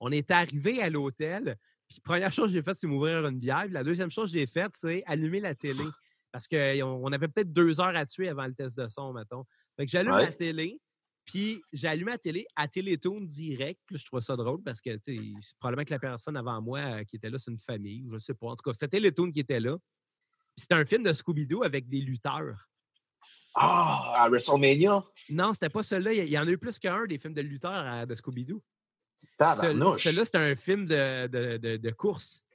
on est arrivé à l'hôtel. Puis, première chose que j'ai faite, c'est m'ouvrir une bière. la deuxième chose que j'ai faite, c'est allumer la télé. Parce qu'on avait peut-être deux heures à tuer avant le test de son, mettons. Fait que j'allume la télé. Puis j'allume la télé à Télétoon direct. je trouve ça drôle parce que probablement que la personne avant moi euh, qui était là, c'est une famille. Je ne sais pas. En tout cas, c'était Télétoon qui était là. Puis c'était un film de Scooby-Doo avec des lutteurs. Ah, à WrestleMania? Non, c'était pas celui-là. Il y en a eu plus qu'un des films de lutteurs euh, de Scooby-Doo. Celui-là, c'était un film de, de, de, course.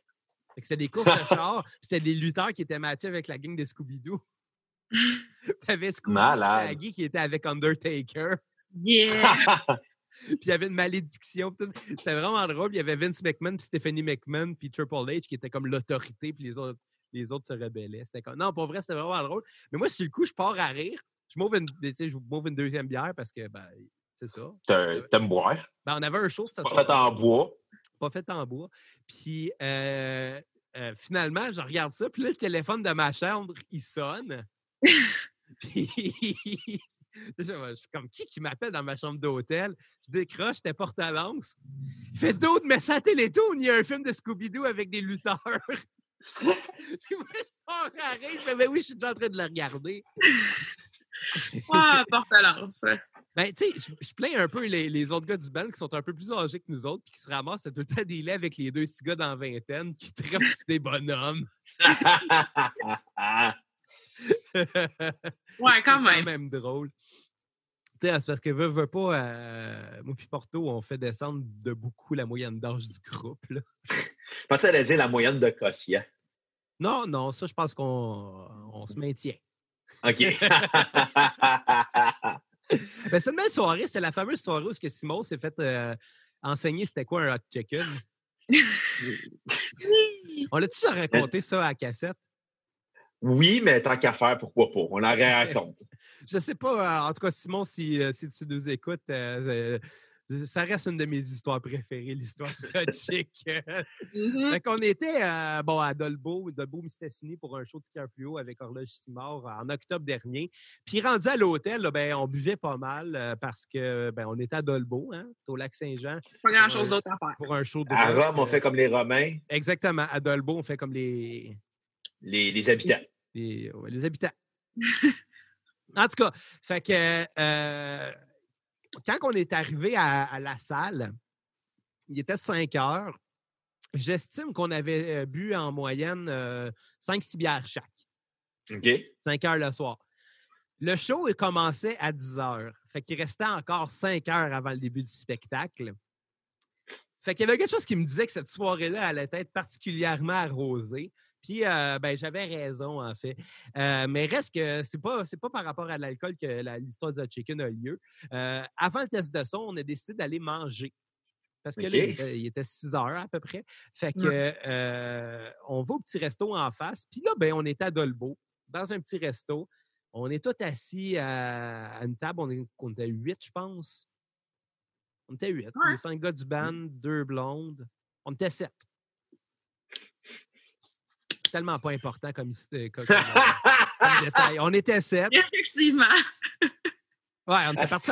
C'était des courses de char. C'était des lutteurs qui étaient matchés avec la gang de Scooby-Doo. T'avais Scooby-Doo qui était avec Undertaker. Yeah! puis il y avait une malédiction. C'était vraiment drôle. Il y avait Vince McMahon, puis Stephanie McMahon, puis Triple H qui était comme l'autorité, puis les autres, les autres se rebellaient. C'était comme... Non, pour vrai, c'était vraiment drôle. Mais moi, sur le coup, je pars à rire. Je m'ouvre une, je une deuxième bière parce que, ben, c'est ça. T'aimes boire? Ben, on avait un show, Pas fait en bois. Pas fait en bois. Puis, euh, euh, finalement, je regarde ça, puis là, le téléphone de ma chambre, il sonne. puis, je suis comme, qui qui m'appelle dans ma chambre d'hôtel? Je décroche, c'était porte-à-lance. Il fait d'autres, mais ça Télétoon, il y a un film de Scooby-Doo avec des lutteurs. puis moi, je pars je fais, mais oui, je suis déjà en train de le regarder. ah, porte-à-lance. Ben, tu sais, je, plains un peu les, les, autres gars du band qui sont un peu plus âgés que nous autres, puis qui se ramassent tout le temps des laits avec les deux petits gars dans la vingtaine qui traitent des bonhommes. ouais, quand même. quand même drôle c'est parce que veut, veut pas, euh, moi puis Porto, on fait descendre de beaucoup la moyenne d'âge du groupe. Là. je pensais à dire la moyenne de quotient. Non, non, ça, je pense qu'on on se maintient. OK. ben, c'est une belle soirée. C'est la fameuse soirée où Simon s'est fait euh, enseigner c'était quoi un hot chicken. on l'a toujours raconté ça à la cassette? Oui, mais tant qu'à faire, pourquoi pas? On la raconte. Je sais pas, euh, en tout cas, Simon, si, euh, si tu nous écoutes, euh, ça reste une de mes histoires préférées, l'histoire de chic. mm On était bon, à Dolbeau, Dolbeau Mistassini pour un show de fluo avec Horloge Simard en octobre dernier. Puis rendu à l'hôtel, ben, on buvait pas mal parce que ben, on était à Dolbeau, hein, au lac Saint-Jean. Pas grand-chose d'autre à faire. Pour un show de À Rome, on fait comme les Romains. Exactement. À Dolbeau, on fait comme les... Les, les habitants les, habitants. en tout cas, fait que euh, quand on est arrivé à, la salle, il était 5 heures j'estime qu'on avait bu en moyenne 5-6 bières chaque. OK. 5 heures le soir. Le show il commençait à 10 heures. Fait qu'il restait encore 5 heures avant le début du spectacle. Fait qu'il y avait quelque chose qui me disait que cette soirée-là allait être particulièrement arrosée. Puis, euh, ben, j'avais raison, en fait. Euh, mais reste que c'est pas, pas par rapport à l'alcool que l'histoire du chicken a lieu. Euh, avant le test de son, on a décidé d'aller manger. Parce que là, il était 6 heures à peu près. Fait que on va au petit resto en face. Puis là, ben, on était à Dolbeau, dans un petit resto. On est tous assis à, une table. On, est, on était huit, je pense. On était huit. Les cinq gars du band, deux blondes. On était sept tellement pas important comme, euh, détail. On était sept. Effectivement. Ouais, on était partis.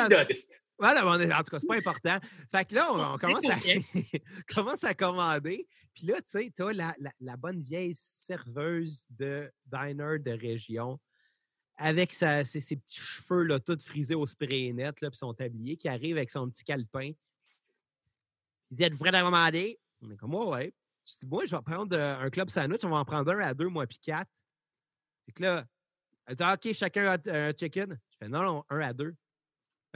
Voilà, en tout cas, c'est pas important. Fait que là, on, commence, à, commence à commander. Puis là, tu sais, tu as la, bonne vieille serveuse de diner de région avec ses, petits cheveux là, tout frisés au spray net, là, puis son tablier, qui arrive avec son petit calepin. Il dit Êtes-vous prêt à commander? On est comme Ouais, ouais. Je dis, moi, je vais prendre euh, un club sandwich, on va en prendre un à deux, moi, puis quatre. Fait que là, elle dit, OK, chacun a un chicken. Je fais, non, non, un à deux.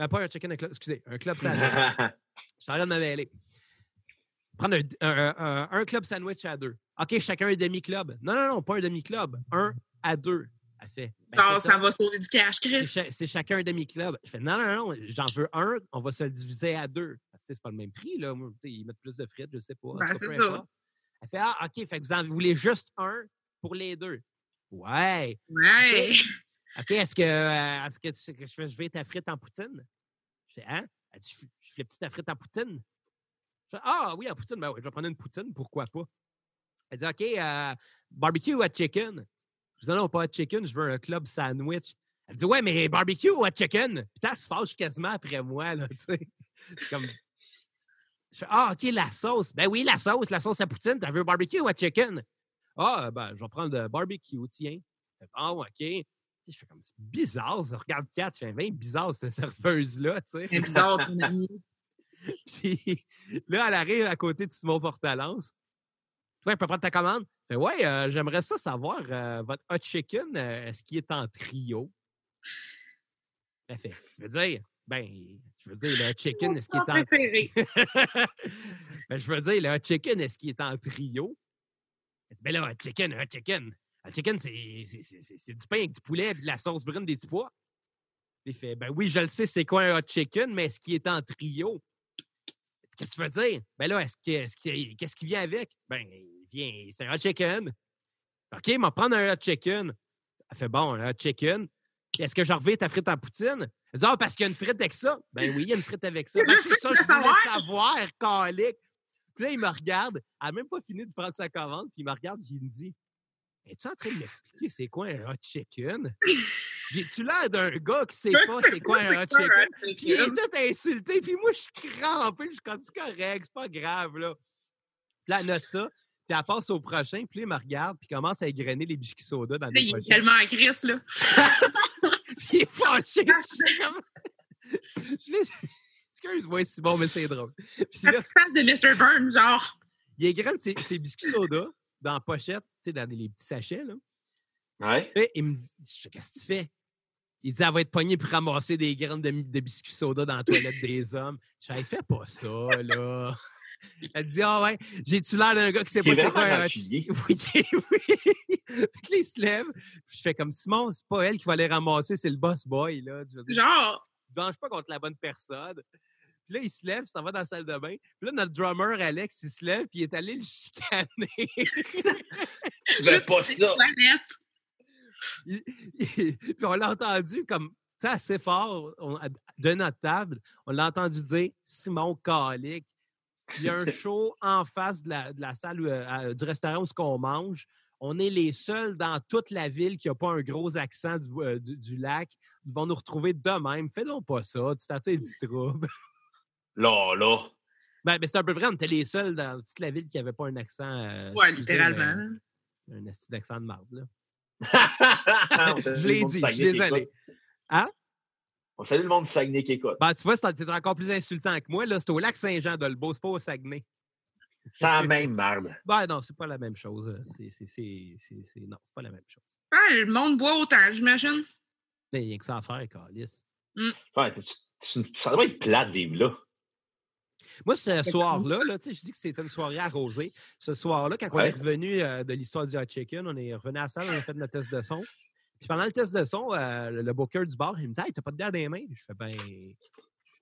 Euh, pas un chicken, un club, excusez, un club sandwich. je suis en train de me mêler. Prendre un, un, club sandwich à deux. OK, chacun un demi-club. Non, non, non, pas un demi-club. Un à deux. Elle fait. Ben, ça, va sauver du cash, Chris. C'est chacun un demi-club. Je fais non, non, non, j'en veux un, on va se le diviser à deux. C'est pas le même prix, là. Ils mettent plus de frites, je sais pas. Ben, c'est ça. Elle fait Ah, OK, fait que vous en voulez juste un pour les deux. Ouais. Ouais. OK, est-ce que, euh, est-ce que, je, je vais ta frite en poutine? Je fais Hein? Elle dit Je fais petite ta frite en poutine? Je fais, ah oui, en poutine. Ben oui, je vais prendre une poutine, pourquoi pas? Elle dit OK, euh, barbecue ou chicken? Je dis non, pas à chicken, je veux un club sandwich. Elle dit Ouais, mais barbecue ou chicken? Putain, elle se fâche quasiment après moi, là, tu sais. comme ah, OK, la sauce. Ben oui, la sauce, la sauce à poutine. T'as vu barbecue ou à chicken? Ah, ben, je vais prendre le barbecue, tiens. Ah, OK. Je fais comme, c'est bizarre. Regarde Kat, je fais, bien bizarre, cette serveuse-là, tu sais. C'est bizarre, ton ami. Puis là, elle arrive à côté de Simon Portalance. Toi, elle peut prendre ta commande? Mais ouais, euh, j'aimerais ça savoir, euh, votre hot chicken, euh, est-ce qu'il est en trio? Elle fait, tu veux dire, ben, je veux dire, le chicken, est-ce qu'il est en. ben, je veux dire, le chicken, est-ce qu'il est en trio? Ben là, un chicken, un chicken. Un chicken, c'est du pain avec du poulet et de la sauce brune des petits pois. Il fait, ben oui, je le sais, c'est quoi un hot chicken, mais est-ce qu'il est en trio? Qu'est-ce que tu veux dire? Ben là, est-ce qu'est-ce qui vient avec? Ben, il vient, c'est un hot chicken. OK, mais prendre un hot chicken. Elle fait, bon, un hot chicken. Est-ce que je reviens ta frite en poutine? Elle dit, ah, parce qu'il y a une frite avec ça. Ben oui, il y a une frite avec ça. c'est ça, je voulais savoir, calique. Puis là, il me regarde. Elle n'a même pas fini de prendre sa commande. Puis il me regarde et il me dit, es-tu en train de m'expliquer c'est quoi un hot chicken? J'ai-tu l'air d'un gars qui sait pas c'est quoi un hot chicken? Puis il est tout insulté. Puis moi, je suis crampé. Je suis comme, c'est correct, c'est pas grave, là. Puis là, elle note ça. Puis elle passe au prochain, puis il me regarde, puis commence à égrener les biscuits soda dans les Il est tellement en crise, là. il est fâché. Excuse-moi, c'est bon, mais c'est drôle. Puis là, de Mr. Burns, genre. Il égrène ses, ses biscuits soda dans la pochette, tu sais, dans les petits sachets, là. Ouais. Et il me dit Qu'est-ce que tu fais? Il dit Elle va être pognée pour ramasser des graines de, de biscuits soda dans la toilette des hommes. Je fais pas ça, là. Elle dit Ah ouais, j'ai-tu l'air d'un gars qui sait pas c'est quoi un Oui, oui. Puis il se lève. Je fais comme Simon, c'est pas elle qui va aller ramasser, c'est le boss boy. Là. Genre. Je ne pas contre la bonne personne. Puis là, il se lève, ça va dans la salle de bain. Puis là, notre drummer, Alex, il se lève, puis il est allé le chicaner. Tu veux pas ça. puis on l'a entendu comme, tu assez fort de notre table. On l'a entendu dire Simon Calic il y a un show en face de la, salle euh, du restaurant où on mange. On est les seuls dans toute la ville qui n'a pas un gros accent euh, du, lac. Ils vont nous retrouver de même. Fais donc pas ça. Tu t'attends du trouble. Là, là. Ben, c'est un peu vrai. On était les seuls dans toute la ville qui n'avait pas un accent. Euh, ouais, littéralement. un accent de marde, là. je l'ai dit, je suis désolé. Hein? On salue le monde du Saguenay qui écoute. Ben, tu vois, c'est encore plus insultant que moi. Là, c'est au lac Saint-Jean de c'est pas au Saguenay. C'est la même merde. Ben non, c'est pas la même chose. C'est, c'est, c'est, non, c'est pas la même chose. Ah, le monde boit autant, j'imagine. Il n'y a que ça à faire, Carlis. Mm. Ouais, ça doit être plate, vivre là. Moi, ce soir-là, là, je dis que c'était une soirée arrosée. Ce soir-là, quand on est revenu euh, de l'histoire du hot chicken, on est revenu à la salle, on a fait notre test de son. Puis pendant le test de son, euh, le booker du bar, il me dit Hey, t'as pas de bière dans les mains? Je fais ben.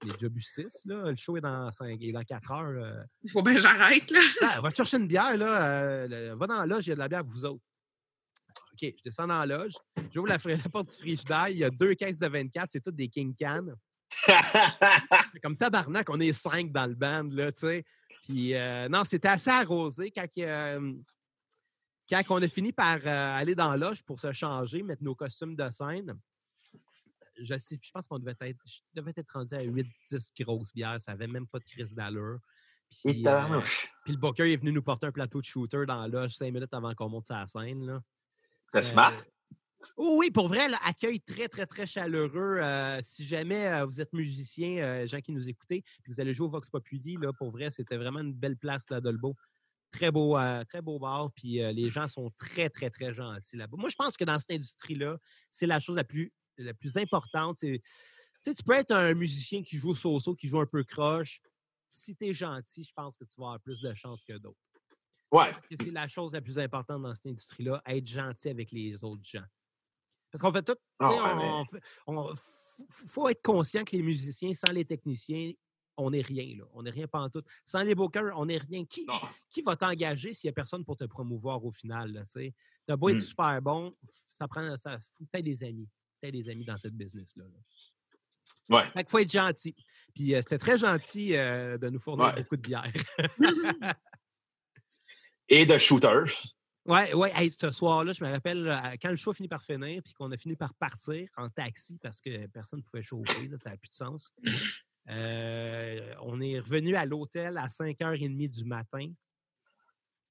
J'ai déjà bu 6, là. Le show est dans, 5, est dans 4 heures. Euh. Il faut bien j'arrête, là. Ah, va te chercher une bière, là. va dans la loge, il y a de la bière pour vous autres. OK, je descends dans la loge. J'ouvre la, la porte du frigidaire. Il y a deux caisses de 24. C'est toutes des King Can. comme tabarnak, on est cinq dans le band, là, tu sais. Puis, euh, non, c'était assez arrosé quand, euh, quand on a fini par euh, aller dans l'âge pour se changer, mettre nos costumes de scène. Je, sais, je pense qu'on devait être, devait être rendu à 8-10 grosses bières. Ça n'avait même pas de crise d'allure. Puis, puis, le Booker est venu nous porter un plateau de shooter dans la cinq minutes avant qu'on monte sa scène. C'est smart. oui, pour vrai, l'accueil très, très, très chaleureux. Euh, si jamais euh, vous êtes musicien, euh, gens qui nous écoutez, puis vous allez jouer au Vox Populi, là, pour vrai, c'était vraiment une belle place, là, Dolbeau. Très beau, très beau bar, puis les gens sont très, très, très gentils là-bas. Moi, je pense que dans cette industrie-là, c'est la chose la plus, la plus importante. Tu sais, tu peux être un musicien qui joue au so qui joue un peu croche. Si tu es gentil, je pense que tu vas avoir plus de chance que d'autres. Ouais. C'est la chose la plus importante dans cette industrie-là, être gentil avec les autres gens. Parce qu'on fait tout. Ah il faut être conscient que les musiciens, sans les techniciens, on n'est rien. Là. On n'est rien pas en tout. Sans les bookers, on n'est rien. Qui, qui va t'engager s'il n'y a personne pour te promouvoir au final? Tu as beau être mmh. super bon, ça prend. Ça faut peut-être des amis. Peut-être des amis dans cette business-là. Ouais. il faut être gentil. Puis euh, c'était très gentil euh, de nous fournir beaucoup de bière. et de shooters. Oui, ouais. ce soir-là, je me rappelle, quand le show a fini par finir, puis qu'on a fini par partir en taxi parce que personne ne pouvait chauffer, ça n'a plus de sens. Euh, on est revenu à l'hôtel à 5h30 du matin.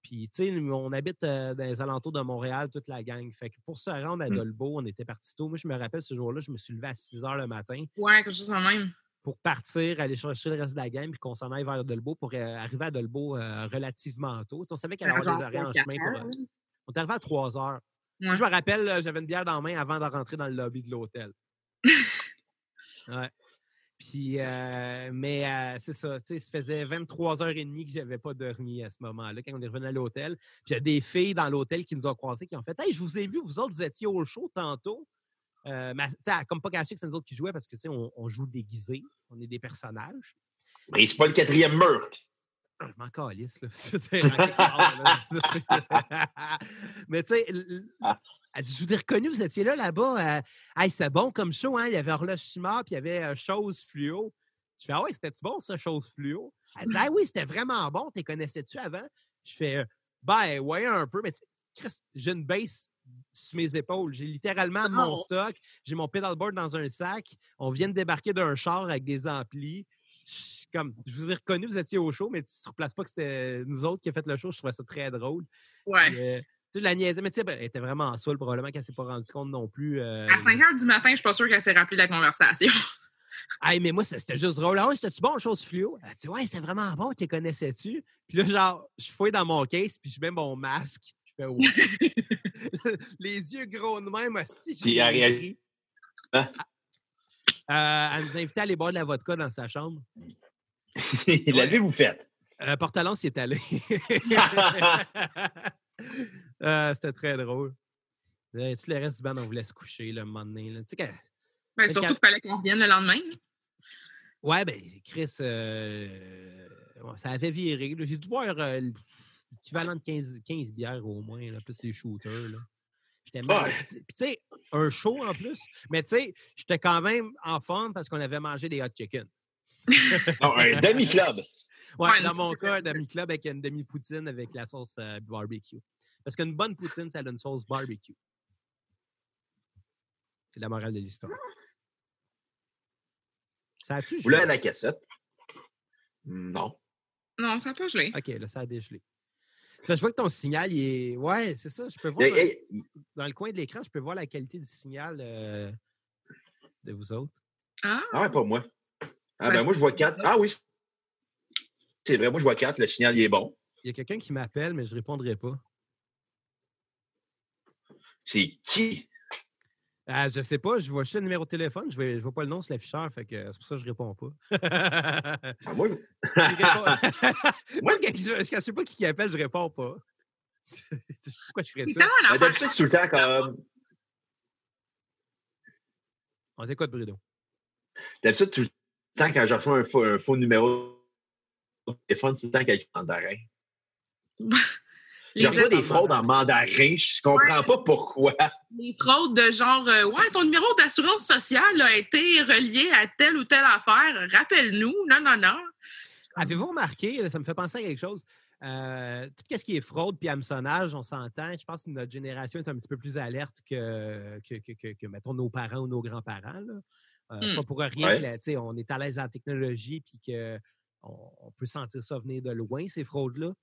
Puis, tu sais, on habite euh, dans les alentours de Montréal, toute la gang. Fait que pour se rendre à mmh. Dolbeau, on était parti tôt. Moi, je me rappelle ce jour-là, je me suis levé à 6 h le matin. Ouais, quelque chose en même pour partir, aller chercher le reste de la game, puis qu'on s'en aille vers Dolbeau pour euh, arriver à Dolbeau relativement tôt. on savait qu'il y avait des arrêts en chemin. Pour, on est arrivé à 3 heures. je me rappelle, j'avais une bière dans la main avant de rentrer dans le lobby de l'hôtel. ouais. Puis, mais c'est ça, tu sais, ça faisait 23h30 que je n'avais pas dormi à ce moment-là, quand on est revenu à l'hôtel. Puis, il y a des filles dans l'hôtel qui nous ont croisés qui ont fait Hey, je vous ai vu, vous autres, vous étiez au show tantôt. Euh, mais, comme pas caché que c'est nous autres qui jouaient parce que on, on joue déguisé, on est des personnages. Mais c'est pas le quatrième meurtre. Je m'en calisse, là. mais tu sais, ah. je vous ai reconnu, vous étiez là, là-bas. Euh, hey, c'est bon comme show, hein? Il y avait Horloge Chimard, puis il y avait euh, Chose Fluo. Je fais, ah ouais, c'était-tu bon, ça, Chose Fluo? Elle dit, ah oui, c'était vraiment bon. Tu connaissais-tu avant? Je fais, ben, ouais, un peu, mais j'ai une base sur mes épaules. J'ai littéralement mon stock, j'ai mon pedalboard dans un sac. On vient de débarquer d'un char avec des amplis. Je, comme, je vous ai reconnu, vous étiez au show, mais tu ne replaces pas que c'était nous autres qui avons fait le show. Je trouvais ça très drôle. Ouais. Tu la niaisais, mais tu sais, ben, elle était vraiment en soul, probablement qu'elle ne s'est pas rendue compte non plus. Euh, à 5 h du matin, je ne suis pas sûre qu'elle s'est rappelée de la conversation. hey, mais moi, c'était juste drôle. Ah ouais, c'était-tu bon, chose fluo? Elle dit, ouais, c'était vraiment bon, tu connaissais-tu? Puis là, genre, je fouille dans mon case, puis je mets mon masque. les yeux gros de même, hostie. Puis elle hein? euh, elle nous a invités à aller boire de la vodka dans sa chambre. L'avez-vous fait? Euh, Portalance y est allé. Euh, C'était très drôle. Euh, tout le reste du band, on voulait se coucher le moment donné. Là. Tu sais, ben, surtout qu'il fallait qu'on revienne le lendemain. Ouais, ben, Chris, euh, ça avait viré. J'ai dû boire euh, équivalent de 15, 15 bières au moins, là, plus les shooters. Là. J'étais mal. Puis, tu sais, un show en plus. Mais tu sais, j'étais quand même en forme parce qu'on avait mangé des hot chicken. Un demi-club. Ouais, dans mon cas, un demi-club avec une demi-poutine avec la sauce euh, barbecue. Parce qu'une bonne poutine, ça a une sauce barbecue. C'est la morale de l'histoire. Ça a-tu Vous l'avez la cassette? Non. Non, ça n'a pas gelé. OK, là, ça a dégelé. Je vois que ton signal, il est. Ouais, c'est ça. Je peux voir. Dans, le coin de l'écran, je peux voir la qualité du signal euh, de vous autres. Ah! Ah, pas moi. Ah, ben, moi, je vois 4. Ah oui. C'est vrai, moi, je vois 4. Le signal, il est bon. Il y a quelqu'un qui m'appelle, mais je ne répondrai pas. C'est qui? Je je sais pas, je vois juste le numéro de téléphone, je ne vois pas le nom sur l'afficheur, fait que c'est pour ça que je réponds pas. Ah, moi, moi je ne sais pas qui appelle, je réponds pas. Pourquoi je ferais ça? Ben, d'habitude, c'est tout le temps comme. On t'écoute, Bruno. D'habitude, tout le temps, quand je reçois un faux, un faux numéro de téléphone, tout le temps quelqu'un en mandarin. J'ai reçu des fraudes en mandarin, je comprends pas pourquoi. Les fraudes de genre, euh, ouais, ton numéro d'assurance sociale a été relié à telle ou telle affaire, rappelle-nous. Non, non, non. Avez-vous remarqué, ça me fait penser à quelque chose, euh, tout ce qui est fraude puis hameçonnage, on s'entend. Je pense que notre génération est un petit peu plus alerte que, que, mettons, nos parents ou nos grands-parents. Euh, c'est pas hmm. pour rien qu'on est à l'aise en technologie puis qu'on on peut sentir ça venir de loin, ces fraudes-là.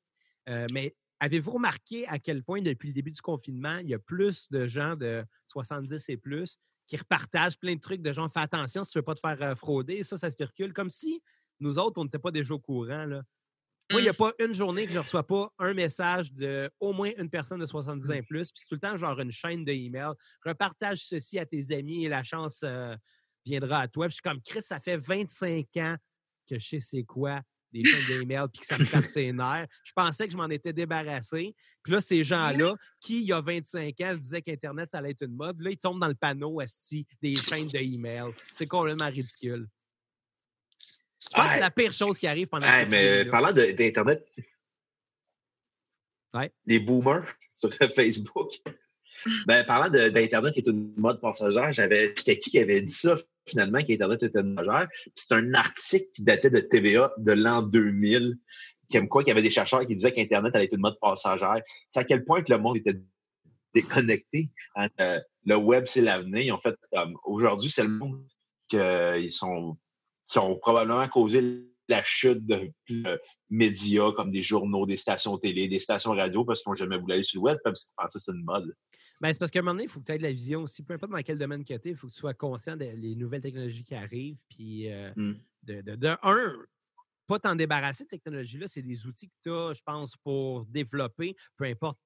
mais Avez-vous remarqué à quel point, depuis le début du confinement, il y a plus de gens de 70 et plus qui repartagent plein de trucs de gens, fais attention si tu ne veux pas te faire euh, frauder. Ça, ça circule comme si nous autres, on n'était pas déjà au courant. Là. Moi, il n'y a mmh. pas une journée que je ne reçois pas un message de au moins une personne de 70 ans et plus. Puis c'est tout le temps genre une chaîne d'emails. Repartage ceci à tes amis et la chance euh, viendra à toi. Puis je suis comme Chris, ça fait 25 ans que je sais c'est quoi des chaînes d'email puis que ça me tape ses nerfs. Je pensais que je m'en étais débarrassé. Puis là, ces gens-là, qui, il y a 25 ans, disaient qu'Internet, ça allait être une mode, là, ils tombent dans le panneau esti, des chaînes d'email. C'est complètement ridicule. Je pense que c'est la pire chose qui arrive pendant hey, Mais parlant d'Internet, ouais. les boomers sur Facebook, ben, parlant d'Internet qui est une mode passagère, j'avais. C'était qui qui avait dit ça? Finalement qu'Internet était mode C'est un article qui datait de TVA de l'an 2000, comme quoi qu'il y avait des chercheurs qui disaient qu'Internet allait être une mode passagère. C'est à quel point que le monde était déconnecté. Euh, le web, c'est l'avenir. En fait, aujourd'hui, c'est le monde qu'ils sont qui ont probablement causé la chute de, médias comme des journaux, des stations télé, des stations radio parce qu'on jamais voulu aller sur le web parce que c'est une mode. Ben, c'est parce qu'à un moment donné, il faut que tu aies de la vision aussi. Peu importe dans quel domaine que tu es, il faut que tu sois conscient des nouvelles technologies qui arrivent. Puis, euh, mmh. de, de, un, pas t'en débarrasser de ces technologies-là, c'est des outils que tu as, je pense, pour développer, peu importe,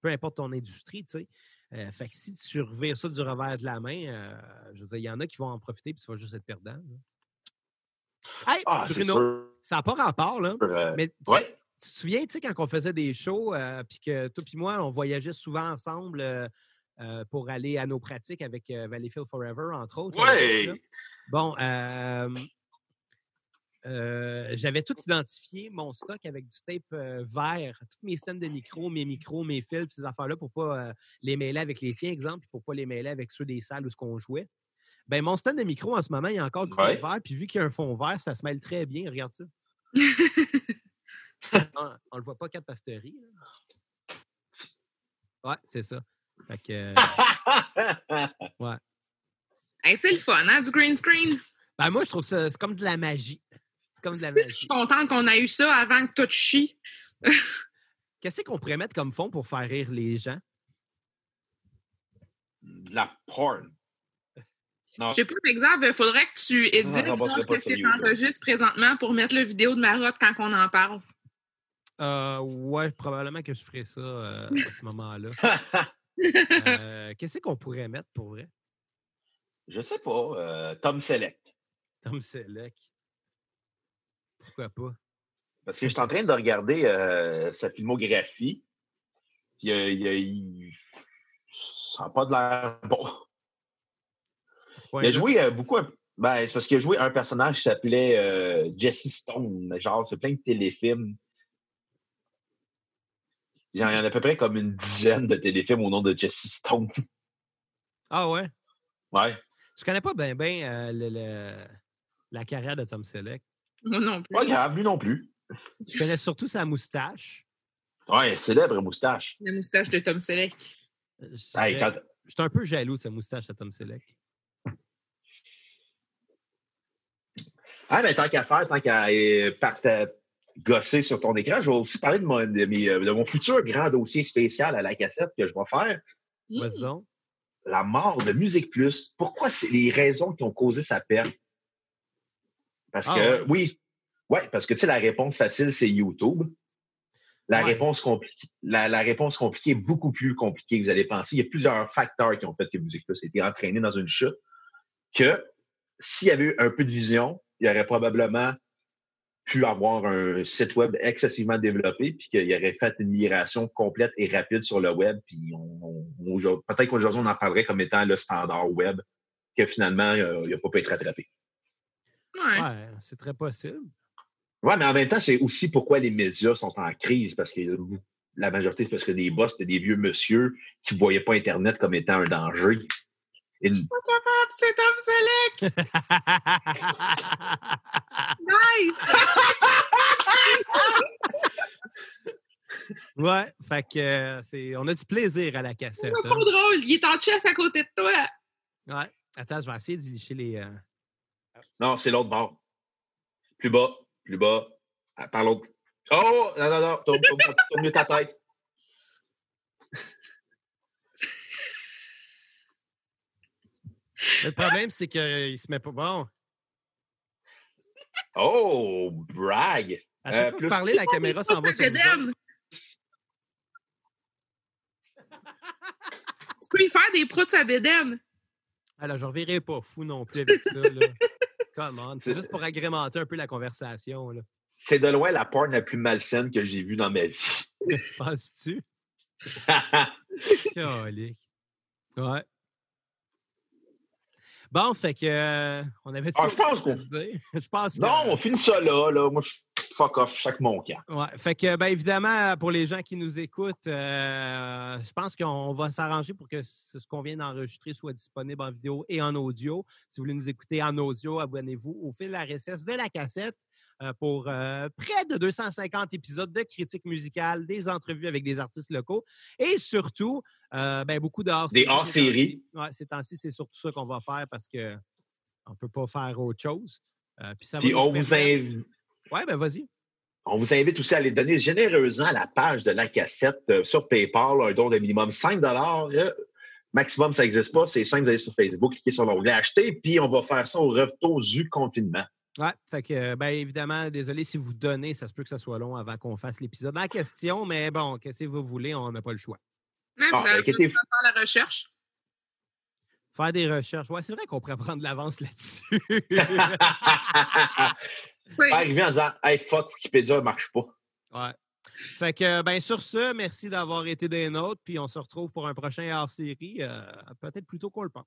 peu importe ton industrie, tu sais. Euh, fait que si tu revires ça du revers de la main, euh, je veux dire, il y en a qui vont en profiter puis tu vas juste être perdant. Hey, ah, Bruno, ça n'a pas rapport, là. mais tu te souviens, tu sais, quand on faisait des shows, euh, puis que toi et moi, on voyageait souvent ensemble euh, euh, pour aller à nos pratiques avec Valleyfield Forever, entre autres. Oui! Bon, j'avais tout identifié, mon stock avec du tape vert, toutes mes stands de micro, mes micros, mes fils, ces affaires-là, pour ne pas les mêler avec les tiens, exemple, pour ne pas les mêler avec ceux des salles où ce qu'on jouait. Ben, mon stand de micro, en ce moment, il y a encore du tape vert, puis vu qu'il y a un fond vert, ça se mêle très bien. Regarde ça. on, ne le voit pas, quatre pasteries. Ouais, c'est ça. Fait que, euh, ouais. c'est le fun, hein, du green screen? Ben, moi, je trouve ça, c'est comme de la magie. C'est comme de la magie. Je suis contente qu'on ait eu ça avant que tout chie. Qu'est-ce qu'on pourrait mettre comme fond pour faire rire les gens? De la porn. Je sais pas, par exemple, il faudrait que tu édites ce que tu enregistres présentement pour mettre le vidéo de Marotte quand on en parle. Euh, ouais, probablement que je ferais ça euh, à ce moment-là. Euh, qu'est-ce qu'on pourrait mettre pour vrai? Je sais pas. Tom Select. Tom Select. Pourquoi pas? Parce que je suis en train de regarder sa filmographie. Puis il, il, ça n'a pas de l'air bon. Il a joué beaucoup. Ben, c'est parce qu'il a joué un personnage qui s'appelait Jesse Stone. Genre, c'est plein de téléfilms il y en a à peu près comme une dizaine de téléfilms au nom de Jesse Stone. Ah ouais? Ouais. Je connais pas bien ben, euh, la carrière de Tom Selleck. Moi non plus. Pas grave, lui non plus. Je connais surtout sa moustache. Ouais, célèbre moustache. La moustache de Tom Selleck. Je suis un peu jaloux de sa moustache à Tom Selleck. Ah, mais tant qu'à faire, tant qu'à euh, gosser sur ton écran. Je vais aussi parler de mon, de, mon futur grand dossier spécial à la cassette que je vais faire. Vas-y La mort de Musique Plus. Pourquoi c'est les raisons qui ont causé sa perte? Parce ah que, oui, ouais, parce que tu sais, la réponse facile, c'est YouTube. La, réponse compliquée, la, réponse compliquée est beaucoup plus compliquée que vous allez penser. Il y a plusieurs facteurs qui ont fait que Musique Plus a été entraîné dans une chute que s'il y avait eu un peu de vision, il y aurait probablement pu avoir un site web excessivement développé, puis qu'il aurait fait une migration complète et rapide sur le web. Puis peut-être qu'aujourd'hui, on en parlerait comme étant le standard web, que finalement, il n'a pas pu être rattrapé. Ouais, c'est très possible. Oui, mais en même temps, c'est aussi pourquoi les médias sont en crise, parce que la majorité, c'est parce que des boss, c'était des vieux monsieur qui ne voyaient pas Internet comme étant un danger. Et... c'est Tom Selleck! nice! ouais, fait que euh, c'est, on a du plaisir à la cassette. C'est trop hein. drôle, il est en chess à côté de toi. Ouais, attends, je vais essayer d'y licher les. Euh, non, c'est l'autre bord. Plus bas, plus bas. Ah, par l'autre. Oh! Non, non, non, tourne, tourne, tourne mieux ta tête. Le problème, c'est qu'il se met pas bon. Oh, brag! À chaque euh, fois parler, la caméra s'en va sur le Tu peux y faire des proutes à bédem. Alors, je ne reverrai pas fou non plus avec ça. Là. Come C'est juste pour agrémenter un peu la conversation. C'est de loin la porte la plus malsaine que j'ai vue dans ma vie. Penses-tu? ouais. Bon, fait que euh, on avait ah, je pense qu'on. je pense Non, on finit ça là. là. Moi, je fuck off, chaque mon camp. Ouais, fait que, bien évidemment, pour les gens qui nous écoutent, euh, je pense qu'on va s'arranger pour que ce qu'on vient d'enregistrer soit disponible en vidéo et en audio. Si vous voulez nous écouter en audio, abonnez-vous au fil RSS de la cassette. Euh, pour euh, près de 250 épisodes de critiques musicales, des entrevues avec des artistes locaux et surtout, euh, ben, beaucoup de hors Des hors-séries. Ouais, ces temps-ci, c'est surtout ça qu'on va faire parce qu'on ne peut pas faire autre chose. puis, on vous invite. Oui, ben vas-y. On vous invite aussi à aller donner généreusement à la page de la cassette sur PayPal, un don de minimum 5 Maximum, ça n'existe pas. C'est simple, vous allez sur Facebook, cliquez sur l'onglet Acheter, puis on va faire ça au retour du confinement. Oui, fait que, bien évidemment, désolé si vous donnez, ça se peut que ça soit long avant qu'on fasse l'épisode en question, mais bon, qu'est-ce que vous voulez, on n'a pas le choix. Même ah, vous allez faire la recherche. Faire des recherches. Ouais, c'est vrai qu'on pourrait prendre l'avance là-dessus. oui. Arriver en disant Hey, fuck, Wikipédia ne marche pas. Ouais. Fait que, ben, sur ce, merci d'avoir été des nôtres, puis on se retrouve pour un prochain hors-série, euh, peut-être plus tôt qu'on le pense.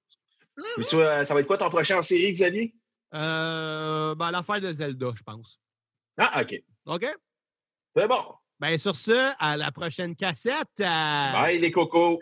Ça va être quoi ton prochain hors-série, Xavier? Euh, ben, l'affaire de Zelda, je pense. Ah, OK. OK? C'est bon. Ben, sur ce, à la prochaine cassette. Bye, les cocos.